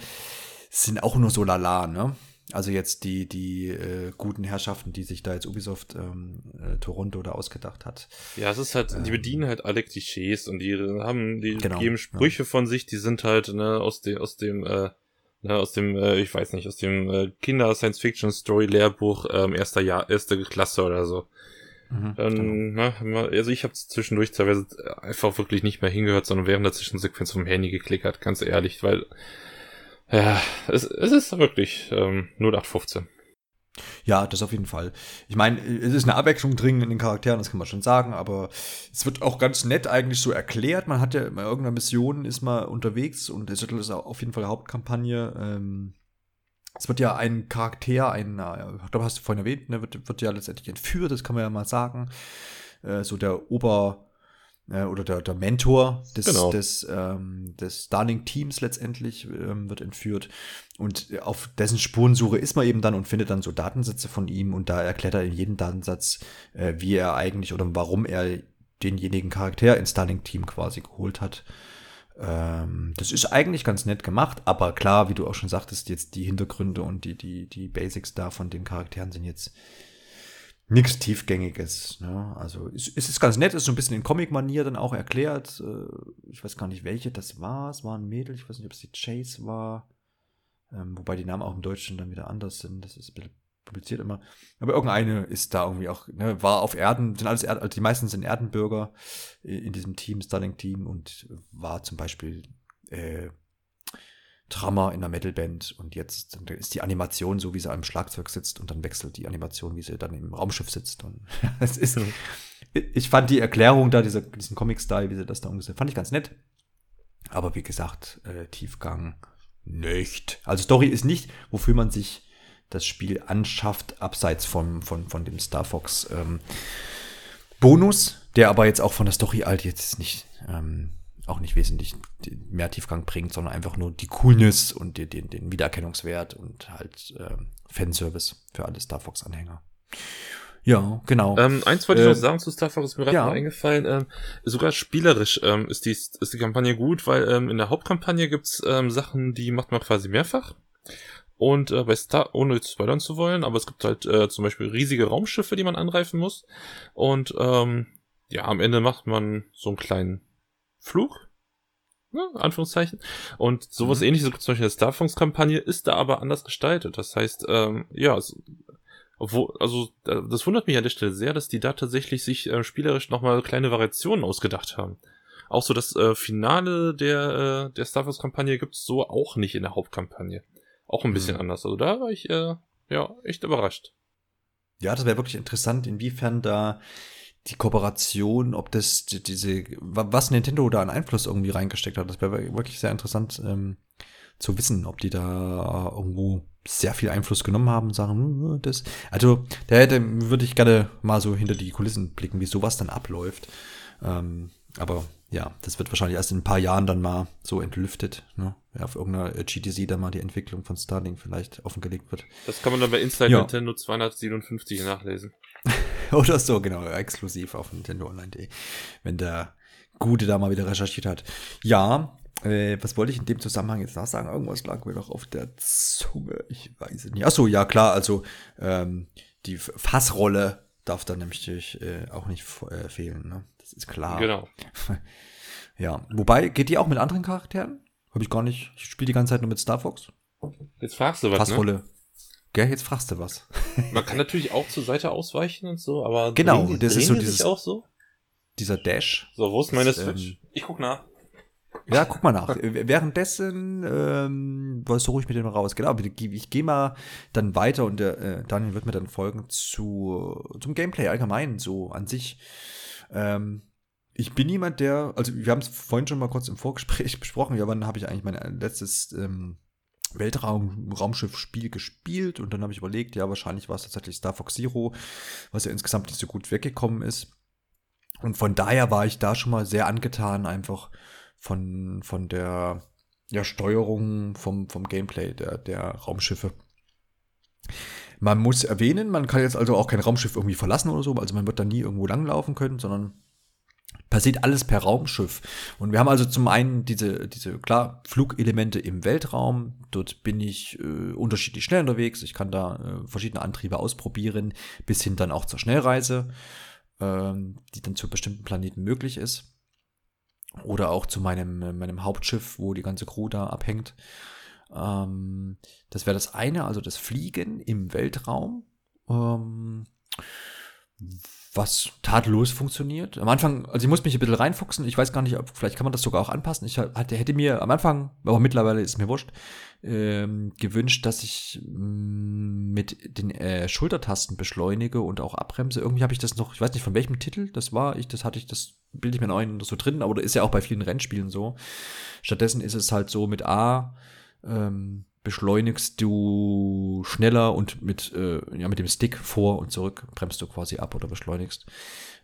sind auch nur so lala, ne? Also jetzt die, die äh, guten Herrschaften, die sich da jetzt Ubisoft ähm, äh, Toronto da ausgedacht hat. Ja, es ist halt, ähm, die bedienen halt alle Klischees und die haben, die genau, geben Sprüche ja. von sich, die sind halt ne, aus dem, aus dem, äh, ne, aus dem, äh, ich weiß nicht, aus dem äh, Kinder-Science-Fiction-Story-Lehrbuch ähm, erster Jahr, erste Klasse oder so. Mhm, ähm, genau. na, also ich habe zwischendurch teilweise einfach wirklich nicht mehr hingehört, sondern während der Zwischensequenz vom Handy geklickert, ganz ehrlich, weil ja, es, es ist wirklich ähm, 0815. Ja, das auf jeden Fall. Ich meine, es ist eine Abwechslung drin in den Charakteren, das kann man schon sagen, aber es wird auch ganz nett eigentlich so erklärt. Man hat ja bei irgendeiner Mission ist mal unterwegs und es ist auf jeden Fall Hauptkampagne. Ähm, es wird ja ein Charakter, ein, ich glaube, hast du vorhin erwähnt, ne, wird, wird ja letztendlich entführt, das kann man ja mal sagen. Äh, so der Ober, äh, oder der, der Mentor des, genau. des, ähm, des Starling-Teams letztendlich ähm, wird entführt. Und auf dessen Spurensuche ist man eben dann und findet dann so Datensätze von ihm und da erklärt er in jedem Datensatz, äh, wie er eigentlich oder warum er denjenigen Charakter ins Starling-Team quasi geholt hat. Ähm, das ist eigentlich ganz nett gemacht, aber klar, wie du auch schon sagtest, jetzt die Hintergründe und die, die, die Basics da von den Charakteren sind jetzt nichts Tiefgängiges. Ne? Also es, es ist ganz nett, ist so ein bisschen in Comic-Manier dann auch erklärt. Äh, ich weiß gar nicht, welche das war. Es war ein Mädel, ich weiß nicht, ob es die Chase war. Ähm, wobei die Namen auch im Deutschen dann wieder anders sind. Das ist ein bisschen publiziert immer. Aber irgendeine ist da irgendwie auch, ne, war auf Erden, sind alles Erd, also die meisten sind Erdenbürger in diesem Team, Starlink-Team und war zum Beispiel äh, Drummer in einer Metalband und jetzt ist die Animation so, wie sie am Schlagzeug sitzt und dann wechselt die Animation, wie sie dann im Raumschiff sitzt. Und es ist, ich fand die Erklärung da, dieser, diesen Comic-Style, wie sie das da umgesetzt fand ich ganz nett. Aber wie gesagt, äh, Tiefgang nicht. Also Story ist nicht, wofür man sich das Spiel anschafft, abseits von, von, von dem Star Fox ähm, Bonus, der aber jetzt auch von der Story alt jetzt nicht ähm, auch nicht wesentlich mehr Tiefgang bringt, sondern einfach nur die Coolness und den, den, den Wiedererkennungswert und halt äh, Fanservice für alle Star Fox-Anhänger. Ja, genau. Ähm, eins wollte äh, ich noch sagen zu Star Fox, ist mir gerade ja. eingefallen. Ähm, sogar spielerisch ähm, ist, die, ist die Kampagne gut, weil ähm, in der Hauptkampagne gibt's ähm, Sachen, die macht man quasi mehrfach. Und äh, bei Star, ohne jetzt spoilern zu wollen, aber es gibt halt äh, zum Beispiel riesige Raumschiffe, die man angreifen muss. Und ähm, ja, am Ende macht man so einen kleinen Fluch, ne, Anführungszeichen. Und sowas mhm. ähnliches, zum Beispiel eine Star Fox-Kampagne, ist da aber anders gestaltet. Das heißt, ähm, ja, es, obwohl, also das wundert mich an der Stelle sehr, dass die da tatsächlich sich äh, spielerisch nochmal kleine Variationen ausgedacht haben. Auch so das äh, Finale der, äh, der Star Fox-Kampagne gibt's so auch nicht in der Hauptkampagne. Auch ein bisschen mhm. anders. Also da war ich äh, ja echt überrascht. Ja, das wäre wirklich interessant, inwiefern da die Kooperation, ob das diese, was Nintendo da an Einfluss irgendwie reingesteckt hat, das wäre wirklich sehr interessant ähm, zu wissen, ob die da irgendwo sehr viel Einfluss genommen haben und sagen, hm, das. Also, da hätte, würde ich gerne mal so hinter die Kulissen blicken, wie sowas dann abläuft. Ähm, aber ja, das wird wahrscheinlich erst in ein paar Jahren dann mal so entlüftet, ne? Ja, auf irgendeiner GTC dann mal die Entwicklung von Starlink vielleicht offengelegt wird. Das kann man dann bei Inside ja. Nintendo 257 nachlesen. Oder so, genau, exklusiv auf Nintendo Online.de, wenn der Gute da mal wieder recherchiert hat. Ja, äh, was wollte ich in dem Zusammenhang jetzt noch sagen? Irgendwas lag mir noch auf der Zunge. Ich weiß es nicht. Achso, ja, klar, also ähm, die Fassrolle darf da nämlich äh, auch nicht äh, fehlen, ne? Das ist klar. Genau. ja, wobei, geht die auch mit anderen Charakteren? Habe ich gar nicht. Ich spiele die ganze Zeit nur mit Star Fox. Jetzt fragst du was, ne? Fassrolle. Ne? Gell, jetzt fragst du was. Man kann natürlich auch zur Seite ausweichen und so, aber genau, drehen, das drehen ist so dieses, auch so. Dieser Dash. So, wo ist meine das, Switch? Ähm, ich guck nach. Ja, guck mal nach. Währenddessen ähm, wolltest du ruhig mit dem raus. Genau, ich, ich gehe mal dann weiter und der äh, Daniel wird mir dann folgen zu zum Gameplay allgemein, so an sich. Ähm, ich bin jemand, der, also wir haben es vorhin schon mal kurz im Vorgespräch besprochen, ja, wann habe ich eigentlich mein letztes ähm, Weltraum-Raumschiff-Spiel gespielt und dann habe ich überlegt, ja, wahrscheinlich war es tatsächlich Star Fox Zero, was ja insgesamt nicht so gut weggekommen ist. Und von daher war ich da schon mal sehr angetan, einfach von, von der ja, Steuerung, vom, vom Gameplay der, der Raumschiffe. Man muss erwähnen, man kann jetzt also auch kein Raumschiff irgendwie verlassen oder so, also man wird da nie irgendwo langlaufen können, sondern passiert alles per Raumschiff. Und wir haben also zum einen diese, diese klar, Flugelemente im Weltraum. Dort bin ich äh, unterschiedlich schnell unterwegs. Ich kann da äh, verschiedene Antriebe ausprobieren, bis hin dann auch zur Schnellreise, ähm, die dann zu bestimmten Planeten möglich ist. Oder auch zu meinem, äh, meinem Hauptschiff, wo die ganze Crew da abhängt. Ähm, das wäre das eine, also das Fliegen im Weltraum. Ähm, was tadellos funktioniert. Am Anfang, also ich muss mich ein bisschen reinfuchsen. Ich weiß gar nicht, ob, vielleicht kann man das sogar auch anpassen. Ich hatte, hätte mir am Anfang, aber mittlerweile ist mir wurscht, ähm, gewünscht, dass ich mm, mit den äh, Schultertasten beschleunige und auch abbremse. Irgendwie habe ich das noch, ich weiß nicht von welchem Titel das war. Ich, das hatte ich, das bilde ich mir neu so drin, aber das ist ja auch bei vielen Rennspielen so. Stattdessen ist es halt so mit A, ähm, beschleunigst du schneller und mit, äh, ja, mit dem Stick vor und zurück bremst du quasi ab oder beschleunigst.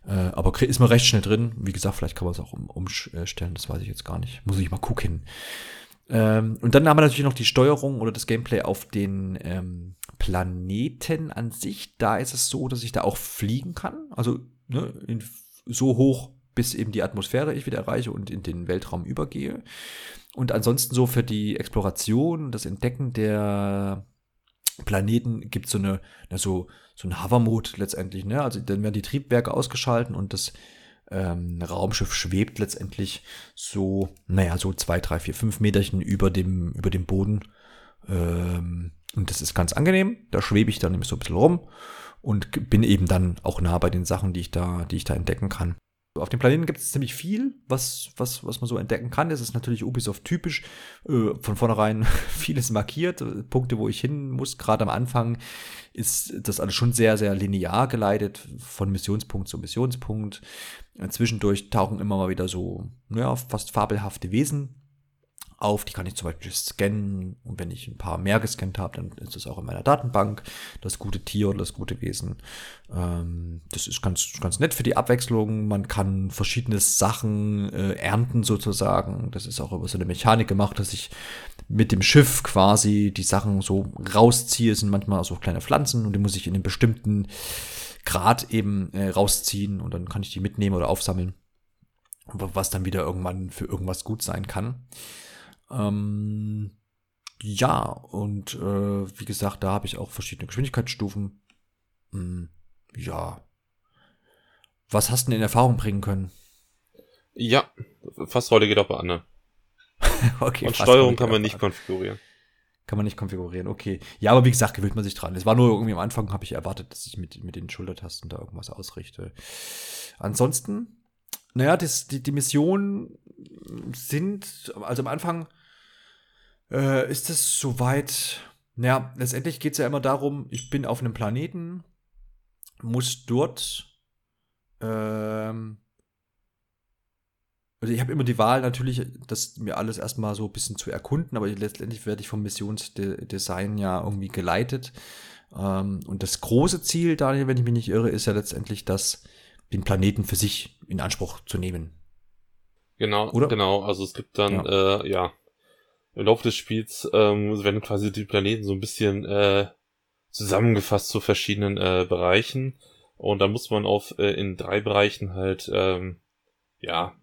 Äh, aber ist man recht schnell drin. Wie gesagt, vielleicht kann man es auch um, umstellen, das weiß ich jetzt gar nicht. Muss ich mal gucken. Ähm, und dann haben wir natürlich noch die Steuerung oder das Gameplay auf den ähm, Planeten an sich. Da ist es so, dass ich da auch fliegen kann. Also ne, in, so hoch, bis eben die Atmosphäre ich wieder erreiche und in den Weltraum übergehe. Und ansonsten so für die Exploration, das Entdecken der Planeten gibt so eine, na so, so ein Hover-Mode letztendlich, ne? Also dann werden die Triebwerke ausgeschalten und das ähm, Raumschiff schwebt letztendlich so, naja, so zwei, drei, vier, fünf Meterchen über dem, über dem Boden. Ähm, Und das ist ganz angenehm. Da schwebe ich dann immer so ein bisschen rum und bin eben dann auch nah bei den Sachen, die ich da, die ich da entdecken kann. Auf dem Planeten gibt es ziemlich viel, was, was, was man so entdecken kann. Das ist natürlich Ubisoft typisch. Äh, von vornherein vieles markiert. Punkte, wo ich hin muss. Gerade am Anfang ist das alles schon sehr, sehr linear geleitet. Von Missionspunkt zu Missionspunkt. Zwischendurch tauchen immer mal wieder so, ja, fast fabelhafte Wesen auf. Die kann ich zum Beispiel scannen. Und wenn ich ein paar mehr gescannt habe, dann ist das auch in meiner Datenbank. Das gute Tier oder das gute Wesen. Ähm, das ist ganz, ganz nett für die Abwechslung. Man kann verschiedene Sachen äh, ernten sozusagen. Das ist auch über so eine Mechanik gemacht, dass ich mit dem Schiff quasi die Sachen so rausziehe. Es sind manchmal so kleine Pflanzen und die muss ich in einem bestimmten Grad eben äh, rausziehen und dann kann ich die mitnehmen oder aufsammeln was dann wieder irgendwann für irgendwas gut sein kann. Ähm, ja, und äh, wie gesagt, da habe ich auch verschiedene Geschwindigkeitsstufen. Hm, ja. Was hast du denn in Erfahrung bringen können? Ja, Fassrolle geht auch bei Anne. okay, und Steuerung kann man nicht konfigurieren. Kann man nicht konfigurieren, okay. Ja, aber wie gesagt, gewöhnt man sich dran. Es war nur irgendwie am Anfang, habe ich erwartet, dass ich mit, mit den Schultertasten da irgendwas ausrichte. Ansonsten, naja, das, die, die Missionen sind, also am Anfang äh, ist es soweit. Naja, letztendlich geht es ja immer darum, ich bin auf einem Planeten, muss dort. Ähm, also ich habe immer die Wahl natürlich, das mir alles erstmal so ein bisschen zu erkunden, aber letztendlich werde ich vom Missionsdesign ja irgendwie geleitet. Ähm, und das große Ziel, Daniel, wenn ich mich nicht irre, ist ja letztendlich das, den Planeten für sich in Anspruch zu nehmen. Genau, Oder? genau. Also es gibt dann, ja, äh, ja im Laufe des Spiels ähm, werden quasi die Planeten so ein bisschen äh, zusammengefasst zu verschiedenen äh, Bereichen. Und da muss man auf äh, in drei Bereichen halt ähm, ja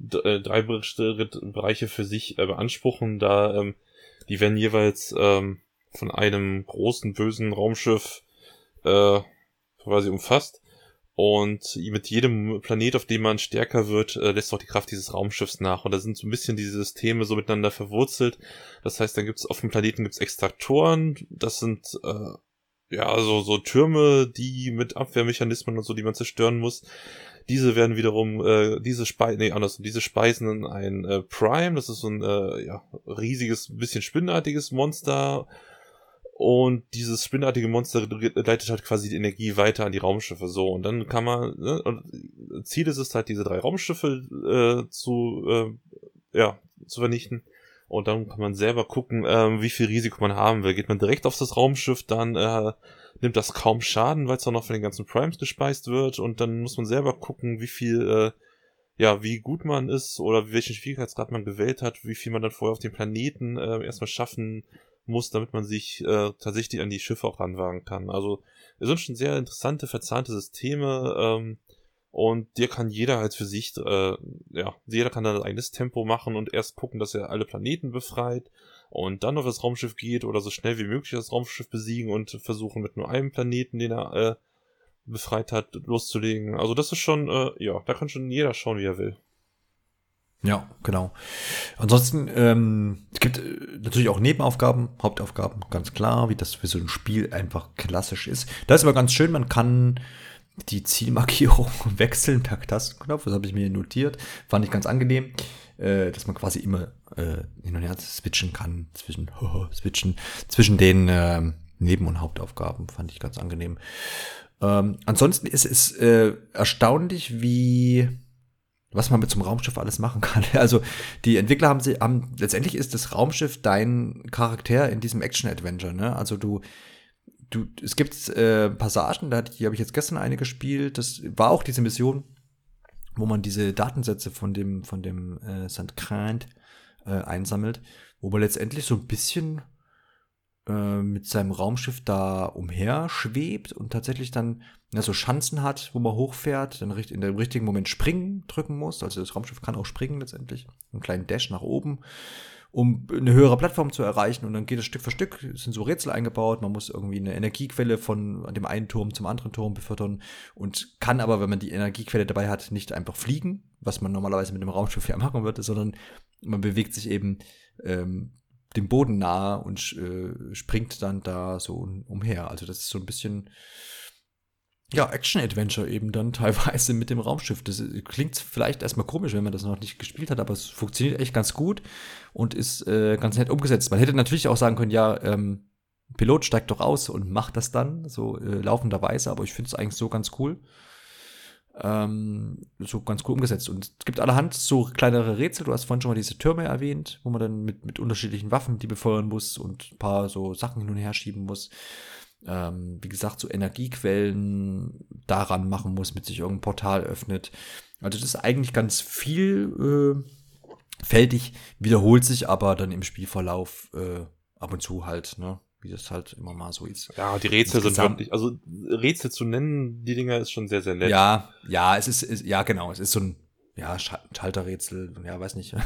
äh, drei Bereiche für sich äh, beanspruchen. Da ähm, die werden jeweils ähm, von einem großen bösen Raumschiff äh, quasi umfasst. Und mit jedem Planet, auf dem man stärker wird, äh, lässt auch die Kraft dieses Raumschiffs nach. Und da sind so ein bisschen diese Systeme so miteinander verwurzelt. Das heißt, dann gibt's auf dem Planeten gibt's Extraktoren. Das sind äh, ja so so Türme, die mit Abwehrmechanismen und so, die man zerstören muss. Diese werden wiederum äh, diese Speisen, nee, anders, diese speisen ein äh, Prime. Das ist so ein äh, ja riesiges, bisschen spinnenartiges Monster und dieses spinnartige Monster leitet halt quasi die Energie weiter an die Raumschiffe. So, und dann kann man, ne, und Ziel ist es halt, diese drei Raumschiffe äh, zu, äh, ja, zu vernichten. Und dann kann man selber gucken, äh, wie viel Risiko man haben will. Geht man direkt auf das Raumschiff, dann äh, nimmt das kaum Schaden, weil es auch noch von den ganzen Primes gespeist wird. Und dann muss man selber gucken, wie viel, äh, ja, wie gut man ist oder welchen Schwierigkeitsgrad man gewählt hat, wie viel man dann vorher auf dem Planeten äh, erstmal schaffen muss, damit man sich äh, tatsächlich an die Schiffe auch ranwagen kann. Also es sind schon sehr interessante, verzahnte Systeme ähm, und dir kann jeder halt für sich, äh, ja, jeder kann dann ein eigenes Tempo machen und erst gucken, dass er alle Planeten befreit und dann auf das Raumschiff geht oder so schnell wie möglich das Raumschiff besiegen und versuchen mit nur einem Planeten, den er äh, befreit hat, loszulegen. Also das ist schon, äh, ja, da kann schon jeder schauen, wie er will. Ja, genau. Ansonsten, ähm, es gibt äh, natürlich auch Nebenaufgaben, Hauptaufgaben, ganz klar, wie das für so ein Spiel einfach klassisch ist. Da ist aber ganz schön, man kann die Zielmarkierung wechseln per Tastenknopf, das habe ich mir notiert, fand ich ganz angenehm, äh, dass man quasi immer äh, hin und her switchen kann, zwischen, switchen, zwischen den äh, Neben- und Hauptaufgaben, fand ich ganz angenehm. Ähm, ansonsten ist es äh, erstaunlich, wie was man mit so einem Raumschiff alles machen kann. Also die Entwickler haben sie, haben, letztendlich ist das Raumschiff dein Charakter in diesem Action-Adventure, ne? Also du, du, es gibt äh, Passagen, da die habe ich jetzt gestern eine gespielt, das war auch diese Mission, wo man diese Datensätze von dem, von dem äh, St. Crant äh, einsammelt, wo man letztendlich so ein bisschen äh, mit seinem Raumschiff da umher schwebt und tatsächlich dann ja, so Schanzen hat, wo man hochfährt, dann in dem richtigen Moment springen drücken muss. Also das Raumschiff kann auch springen letztendlich. Einen kleinen Dash nach oben, um eine höhere Plattform zu erreichen. Und dann geht es Stück für Stück, es sind so Rätsel eingebaut. Man muss irgendwie eine Energiequelle von dem einen Turm zum anderen Turm befördern und kann aber, wenn man die Energiequelle dabei hat, nicht einfach fliegen, was man normalerweise mit einem Raumschiff ja machen würde, sondern man bewegt sich eben ähm, dem Boden nahe und äh, springt dann da so umher. Also das ist so ein bisschen ja, Action-Adventure eben dann teilweise mit dem Raumschiff. Das klingt vielleicht erstmal komisch, wenn man das noch nicht gespielt hat, aber es funktioniert echt ganz gut und ist äh, ganz nett umgesetzt. Man hätte natürlich auch sagen können, ja, ähm, Pilot steigt doch aus und macht das dann, so äh, laufenderweise, aber ich finde es eigentlich so ganz cool. Ähm, so ganz cool umgesetzt. Und es gibt allerhand so kleinere Rätsel. Du hast vorhin schon mal diese Türme erwähnt, wo man dann mit, mit unterschiedlichen Waffen die befeuern muss und ein paar so Sachen hin und her schieben muss ähm, wie gesagt, so Energiequellen daran machen muss, mit sich irgendein Portal öffnet. Also das ist eigentlich ganz viel äh, fältig, wiederholt sich aber dann im Spielverlauf äh, ab und zu halt, ne? Wie das halt immer mal so ist. Ja, die Rätsel sind wirklich, also Rätsel zu nennen, die Dinger ist schon sehr, sehr nett. Ja, ja, es ist, ist ja genau, es ist so ein, ja, Schalterrätsel, ja, weiß nicht.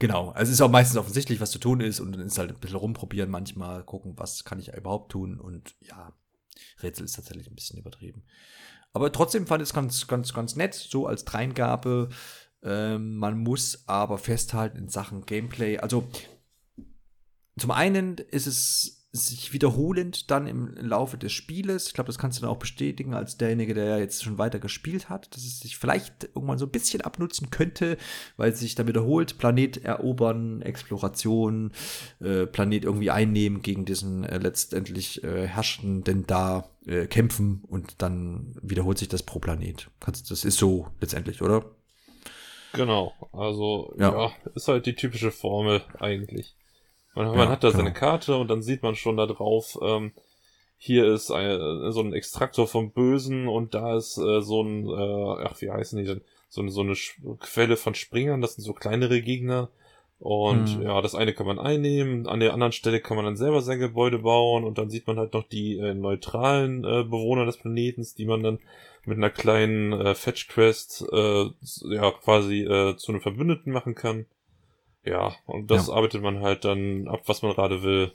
Genau, also es ist auch meistens offensichtlich, was zu tun ist und dann ist halt ein bisschen rumprobieren manchmal, gucken, was kann ich überhaupt tun und ja, Rätsel ist tatsächlich ein bisschen übertrieben. Aber trotzdem fand ich es ganz, ganz, ganz nett, so als Dreingabe. Ähm, man muss aber festhalten in Sachen Gameplay. Also zum einen ist es sich wiederholend dann im Laufe des Spieles. Ich glaube, das kannst du dann auch bestätigen als derjenige, der ja jetzt schon weiter gespielt hat, dass es sich vielleicht irgendwann so ein bisschen abnutzen könnte, weil es sich dann wiederholt. Planet erobern, Exploration, äh, Planet irgendwie einnehmen, gegen diesen äh, letztendlich äh, herrschenden da äh, kämpfen und dann wiederholt sich das pro Planet. Kannst, das ist so letztendlich, oder? Genau, also ja. ja, ist halt die typische Formel eigentlich. Man, man hat da genau. seine Karte und dann sieht man schon da drauf, ähm, hier ist ein, so ein Extraktor vom Bösen und da ist äh, so ein, äh, ach, wie heißen die denn? So, so eine Quelle von Springern, das sind so kleinere Gegner. Und hm. ja, das eine kann man einnehmen, an der anderen Stelle kann man dann selber sein Gebäude bauen und dann sieht man halt noch die äh, neutralen äh, Bewohner des Planetens, die man dann mit einer kleinen äh, Fetch Quest äh, ja quasi äh, zu einem Verbündeten machen kann. Ja, und das ja. arbeitet man halt dann ab, was man gerade will.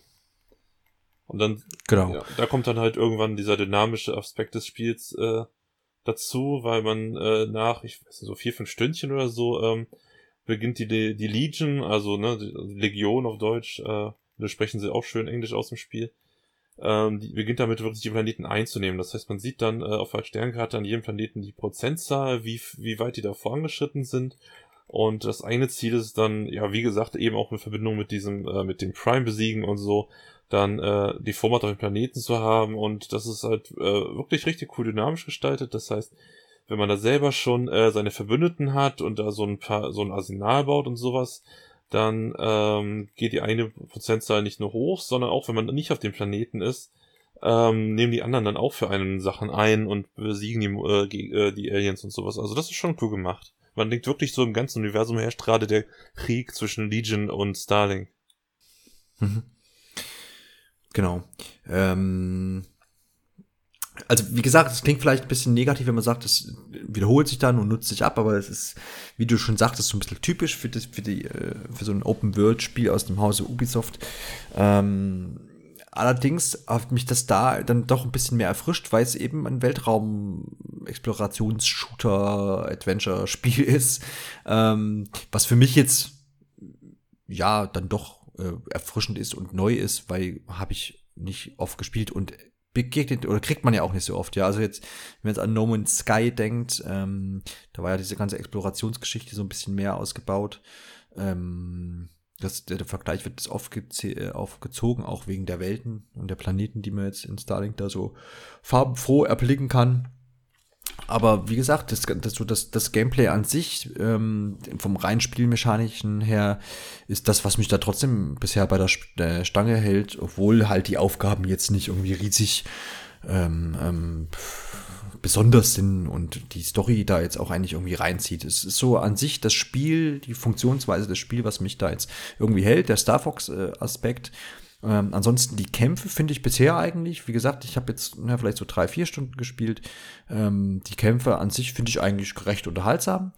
Und dann, genau. Ja, da kommt dann halt irgendwann dieser dynamische Aspekt des Spiels äh, dazu, weil man äh, nach, ich weiß nicht, so vier, fünf Stündchen oder so, ähm, beginnt die, die Legion, also ne, Legion auf Deutsch, äh, da sprechen sie auch schön Englisch aus dem Spiel, ähm, die beginnt damit wirklich die Planeten einzunehmen. Das heißt, man sieht dann äh, auf der Sternkarte an jedem Planeten die Prozentzahl, wie, wie weit die da vorangeschritten sind und das eine Ziel ist dann, ja, wie gesagt, eben auch in Verbindung mit diesem, äh, mit dem Prime besiegen und so, dann äh, die Format auf dem Planeten zu haben. Und das ist halt äh, wirklich richtig cool dynamisch gestaltet. Das heißt, wenn man da selber schon äh, seine Verbündeten hat und da so ein paar, so ein Arsenal baut und sowas, dann ähm, geht die eine Prozentzahl nicht nur hoch, sondern auch wenn man nicht auf dem Planeten ist, ähm, nehmen die anderen dann auch für einen Sachen ein und besiegen die, äh, äh, die Aliens und sowas. Also das ist schon cool gemacht. Man denkt wirklich so im ganzen Universum herrscht gerade der Krieg zwischen Legion und Starling. Mhm. Genau. Ähm, also wie gesagt, es klingt vielleicht ein bisschen negativ, wenn man sagt, es wiederholt sich dann und nutzt sich ab, aber es ist, wie du schon sagtest, so ein bisschen typisch für, das, für, die, äh, für so ein Open-World-Spiel aus dem Hause Ubisoft. Ähm, Allerdings hat mich das da dann doch ein bisschen mehr erfrischt, weil es eben ein Weltraum-Explorations-Shooter-Adventure-Spiel ist, ähm, was für mich jetzt ja dann doch äh, erfrischend ist und neu ist, weil habe ich nicht oft gespielt und begegnet oder kriegt man ja auch nicht so oft. Ja, also jetzt, wenn man jetzt an No Man's Sky denkt, ähm, da war ja diese ganze Explorationsgeschichte so ein bisschen mehr ausgebaut. Ähm, das, der, der Vergleich wird oft äh, aufgezogen, auch wegen der Welten und der Planeten, die man jetzt in Starlink da so farbenfroh erblicken kann. Aber wie gesagt, das, das, das, das Gameplay an sich, ähm, vom rein Spielmechanischen her, ist das, was mich da trotzdem bisher bei der, der Stange hält, obwohl halt die Aufgaben jetzt nicht irgendwie riesig ähm, ähm, besonders sind und die Story da jetzt auch eigentlich irgendwie reinzieht. Es ist so an sich das Spiel, die Funktionsweise des Spiels, was mich da jetzt irgendwie hält, der Star Fox-Aspekt. Äh, ähm, ansonsten die Kämpfe finde ich bisher eigentlich, wie gesagt, ich habe jetzt ja, vielleicht so drei, vier Stunden gespielt. Ähm, die Kämpfe an sich finde ich eigentlich recht unterhaltsam.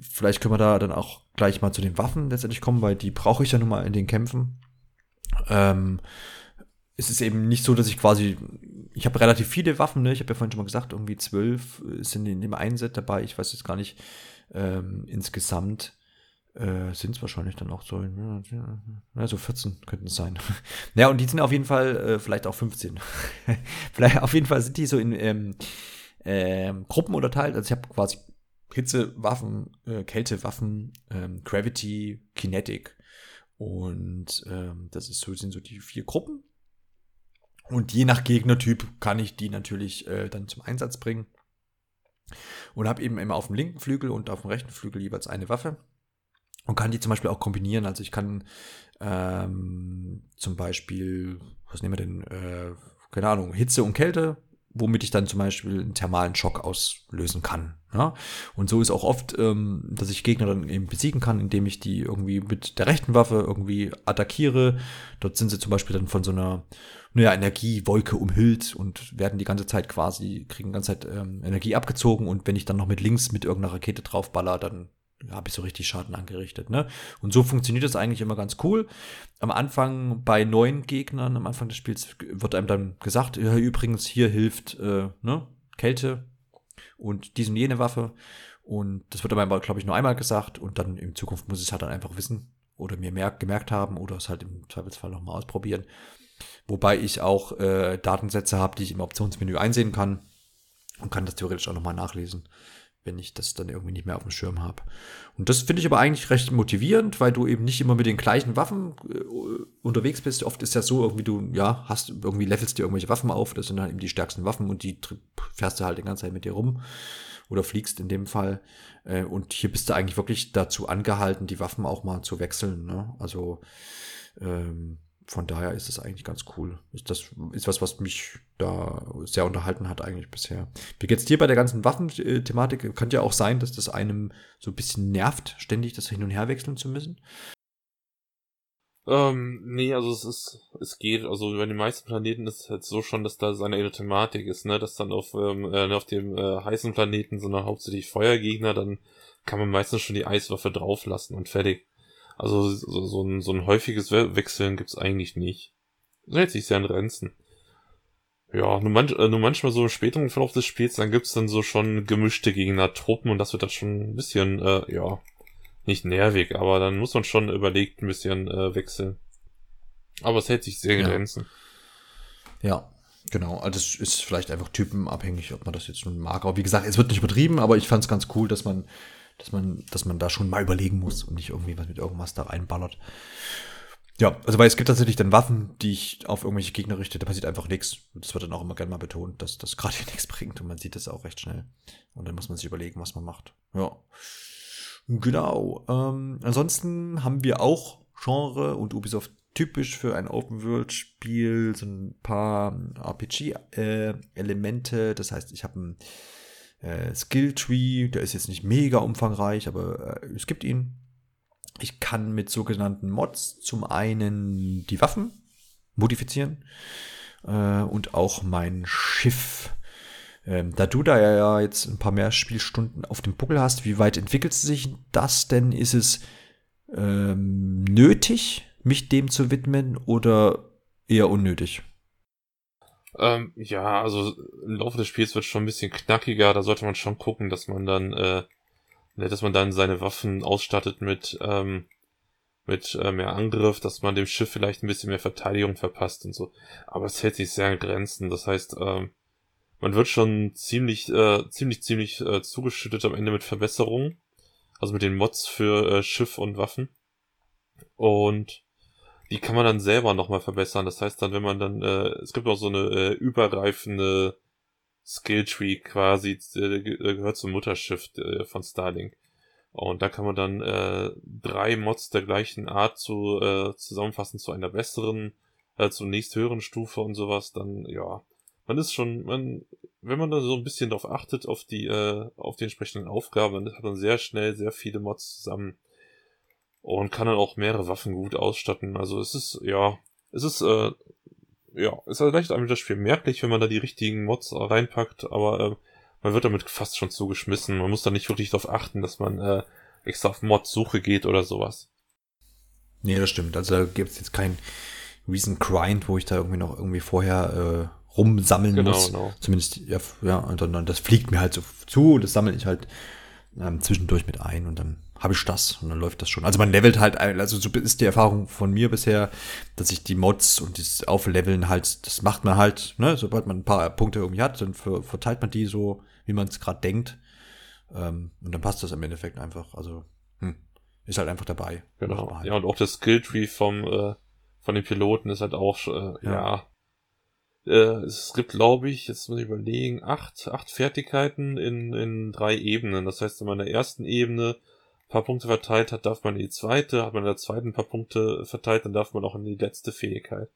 Vielleicht können wir da dann auch gleich mal zu den Waffen letztendlich kommen, weil die brauche ich ja nun mal in den Kämpfen. Ähm, es ist eben nicht so, dass ich quasi, ich habe relativ viele Waffen, ne? ich habe ja vorhin schon mal gesagt, irgendwie zwölf sind in dem einen Set dabei, ich weiß jetzt gar nicht ähm, insgesamt, Äh, sind es wahrscheinlich dann auch so, ja, so 14 könnten es sein. ja, und die sind auf jeden Fall äh, vielleicht auch 15. vielleicht auf jeden Fall sind die so in ähm, ähm, Gruppen unterteilt. Also ich habe quasi Hitzewaffen, äh, Kältewaffen, ähm, Gravity, Kinetic. Und ähm, das ist so, sind so die vier Gruppen. Und je nach Gegnertyp kann ich die natürlich äh, dann zum Einsatz bringen. Und habe eben immer auf dem linken Flügel und auf dem rechten Flügel jeweils eine Waffe und kann die zum Beispiel auch kombinieren. Also ich kann ähm, zum Beispiel, was nehmen wir denn, äh, keine Ahnung, Hitze und Kälte, womit ich dann zum Beispiel einen thermalen Schock auslösen kann. Ja? Und so ist auch oft, ähm, dass ich Gegner dann eben besiegen kann, indem ich die irgendwie mit der rechten Waffe irgendwie attackiere. Dort sind sie zum Beispiel dann von so einer naja, Energiewolke umhüllt und werden die ganze Zeit quasi, kriegen die ganze Zeit ähm, Energie abgezogen und wenn ich dann noch mit links mit irgendeiner Rakete draufballer, dann habe ich so richtig Schaden angerichtet. Ne? Und so funktioniert das eigentlich immer ganz cool. Am Anfang bei neuen Gegnern, am Anfang des Spiels wird einem dann gesagt, ja, übrigens, hier hilft äh, ne, Kälte und dies und jene Waffe. Und das wird aber, glaube ich, nur einmal gesagt und dann in Zukunft muss ich es halt dann einfach wissen oder mir mehr gemerkt haben oder es halt im Zweifelsfall nochmal ausprobieren. Wobei ich auch äh, Datensätze habe, die ich im Optionsmenü einsehen kann und kann das theoretisch auch nochmal nachlesen wenn ich das dann irgendwie nicht mehr auf dem Schirm habe. Und das finde ich aber eigentlich recht motivierend, weil du eben nicht immer mit den gleichen Waffen äh, unterwegs bist. Oft ist ja so, irgendwie du, ja, hast, irgendwie levelst dir irgendwelche Waffen auf, das sind dann eben die stärksten Waffen und die fährst du halt die ganze Zeit mit dir rum oder fliegst in dem Fall. Äh, und hier bist du eigentlich wirklich dazu angehalten, die Waffen auch mal zu wechseln. Ne? Also ähm, von daher ist es eigentlich ganz cool. Das ist was, was mich da sehr unterhalten hat eigentlich bisher. Wie geht's dir bei der ganzen Waffenthematik? Könnte ja auch sein, dass das einem so ein bisschen nervt, ständig das hin und her wechseln zu müssen. Ähm, nee, also es ist, es geht, also bei den meisten Planeten ist es halt so schon, dass da seine eine Thematik ist, ne, dass dann auf, ähm, äh, auf dem äh, heißen Planeten so eine hauptsächlich Feuergegner, dann kann man meistens schon die Eiswaffe drauflassen und fertig. Also so, so, ein, so ein häufiges Wechseln gibt's eigentlich nicht. Das hält sich sehr an Grenzen. Ja, nur, manch, äh, nur manchmal so im späteren Verlauf des Spiels, dann gibt's dann so schon gemischte Gegner-Truppen und das wird dann schon ein bisschen, äh, ja, nicht nervig, aber dann muss man schon überlegt ein bisschen äh, wechseln. Aber es hält sich sehr in Grenzen. Ja, genau. Also es ist vielleicht einfach typenabhängig, ob man das jetzt nun mag. Aber wie gesagt, es wird nicht übertrieben, aber ich fand es ganz cool, dass man dass man, dass man da schon mal überlegen muss und nicht irgendwie was mit irgendwas da reinballert. Ja, also weil es gibt tatsächlich dann Waffen, die ich auf irgendwelche Gegner richte, da passiert einfach nichts. Das wird dann auch immer gerne mal betont, dass das gerade hier nichts bringt und man sieht das auch recht schnell. Und dann muss man sich überlegen, was man macht. Ja. Genau. Ähm, ansonsten haben wir auch Genre und Ubisoft typisch für ein Open-World-Spiel so ein paar RPG-Elemente. Äh, das heißt, ich habe ein äh, Skilltree, der ist jetzt nicht mega umfangreich, aber äh, es gibt ihn. Ich kann mit sogenannten Mods zum einen die Waffen modifizieren äh, und auch mein Schiff. Ähm, da du da ja jetzt ein paar mehr Spielstunden auf dem Buckel hast, wie weit entwickelt sich das denn? Ist es ähm, nötig, mich dem zu widmen oder eher unnötig? Ähm, ja, also im Laufe des Spiels wird schon ein bisschen knackiger. Da sollte man schon gucken, dass man dann, äh, dass man dann seine Waffen ausstattet mit, ähm, mit äh, mehr Angriff, dass man dem Schiff vielleicht ein bisschen mehr Verteidigung verpasst und so. Aber es hält sich sehr an Grenzen. Das heißt, ähm, man wird schon ziemlich, äh, ziemlich, ziemlich äh, zugeschüttet am Ende mit Verbesserungen. Also mit den Mods für äh, Schiff und Waffen. Und die kann man dann selber nochmal verbessern. Das heißt dann, wenn man dann, äh, es gibt auch so eine äh, übergreifende Skilltree quasi, äh, gehört zum Mutterschiff äh, von Starlink. Und da kann man dann äh, drei Mods der gleichen Art zu äh, zusammenfassen zu einer besseren, äh, zur nächsthöheren Stufe und sowas. Dann ja, man ist schon, man, wenn man da so ein bisschen drauf achtet auf die, äh, auf die entsprechenden Aufgaben, dann hat man sehr schnell sehr viele Mods zusammen und kann dann auch mehrere Waffen gut ausstatten. Also es ist, ja, es ist, äh, ja, es ist leicht einem das Spiel merklich, wenn man da die richtigen Mods reinpackt, aber äh, man wird damit fast schon zugeschmissen. Man muss da nicht wirklich darauf achten, dass man äh, extra auf Mod-Suche geht oder sowas. Nee, das stimmt. Also da gibt es jetzt keinen Reason Grind, wo ich da irgendwie noch irgendwie vorher äh, rumsammeln genau, muss. Genau. Zumindest, ja, ja, und dann, das fliegt mir halt so zu, das sammle ich halt ähm, zwischendurch mit ein und dann habe ich das und dann läuft das schon. Also man levelt halt, also so ist die Erfahrung von mir bisher, dass ich die Mods und das Aufleveln halt, das macht man halt, ne, sobald man ein paar Punkte irgendwie hat, dann verteilt man die so, wie man es gerade denkt. Ähm, und dann passt das im Endeffekt einfach. Also, hm, ist halt einfach dabei. Genau. Halt. Ja, und auch das Skilltree vom, äh, von den Piloten ist halt auch, äh, ja. ja. Äh, es gibt, glaube ich, jetzt muss ich überlegen, acht, acht Fertigkeiten in, in drei Ebenen. Das heißt, in meiner ersten Ebene paar Punkte verteilt hat, darf man in die zweite, hat man in der zweiten paar Punkte verteilt, dann darf man auch in die letzte Fähigkeit.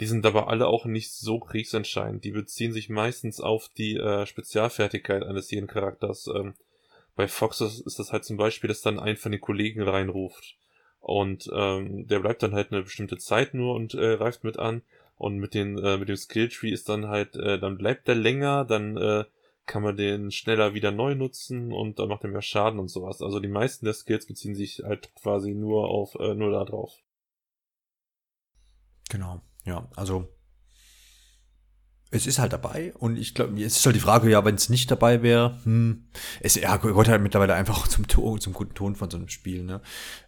Die sind aber alle auch nicht so kriegsentscheidend. Die beziehen sich meistens auf die äh, Spezialfertigkeit eines jeden Charakters. Ähm, bei Fox ist das halt zum Beispiel, dass dann ein von den Kollegen reinruft. Und ähm, der bleibt dann halt eine bestimmte Zeit nur und äh, reift mit an. Und mit, den, äh, mit dem Skilltree ist dann halt, äh, dann bleibt der länger, dann äh, kann man den schneller wieder neu nutzen und dann macht er mehr Schaden und sowas. Also die meisten der Skills beziehen sich halt quasi nur auf äh, nur da drauf. Genau, ja, also es ist halt dabei und ich glaube, es ist halt die Frage, ja, wenn es nicht dabei wäre, hm, es ja, gehört halt mittlerweile einfach zum Ton, zum guten Ton von so einem Spiel, ne?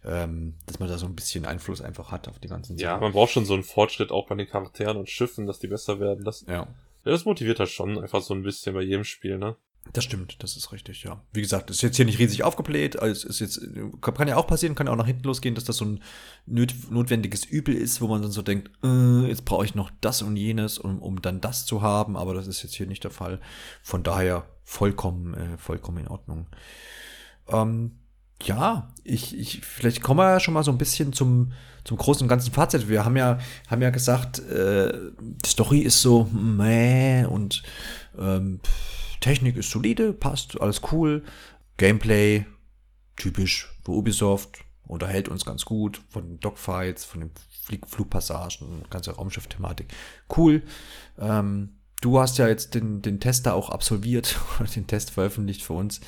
Ähm, dass man da so ein bisschen Einfluss einfach hat auf die ganzen Sachen. Ja, man braucht schon so einen Fortschritt auch bei den Charakteren und Schiffen, dass die besser werden. Das, ja. Ja, das motiviert halt schon einfach so ein bisschen bei jedem Spiel, ne? Das stimmt, das ist richtig, ja. Wie gesagt, ist jetzt hier nicht riesig aufgebläht, also ist jetzt, kann ja auch passieren, kann ja auch nach hinten losgehen, dass das so ein notwendiges Übel ist, wo man dann so denkt, äh, jetzt brauche ich noch das und jenes, um, um dann das zu haben, aber das ist jetzt hier nicht der Fall. Von daher vollkommen, äh, vollkommen in Ordnung. Ähm, ja, ich, ich, vielleicht kommen wir ja schon mal so ein bisschen zum, zum großen und ganzen Fazit. Wir haben ja, haben ja gesagt, äh, die Story ist so meh und ähm, Technik ist solide, passt, alles cool. Gameplay, typisch für Ubisoft, unterhält uns ganz gut von den Dogfights, von den Flieg Flugpassagen, ganze Raumschiff-Thematik. Cool. Ähm, du hast ja jetzt den, den Tester auch absolviert, den Test veröffentlicht für uns.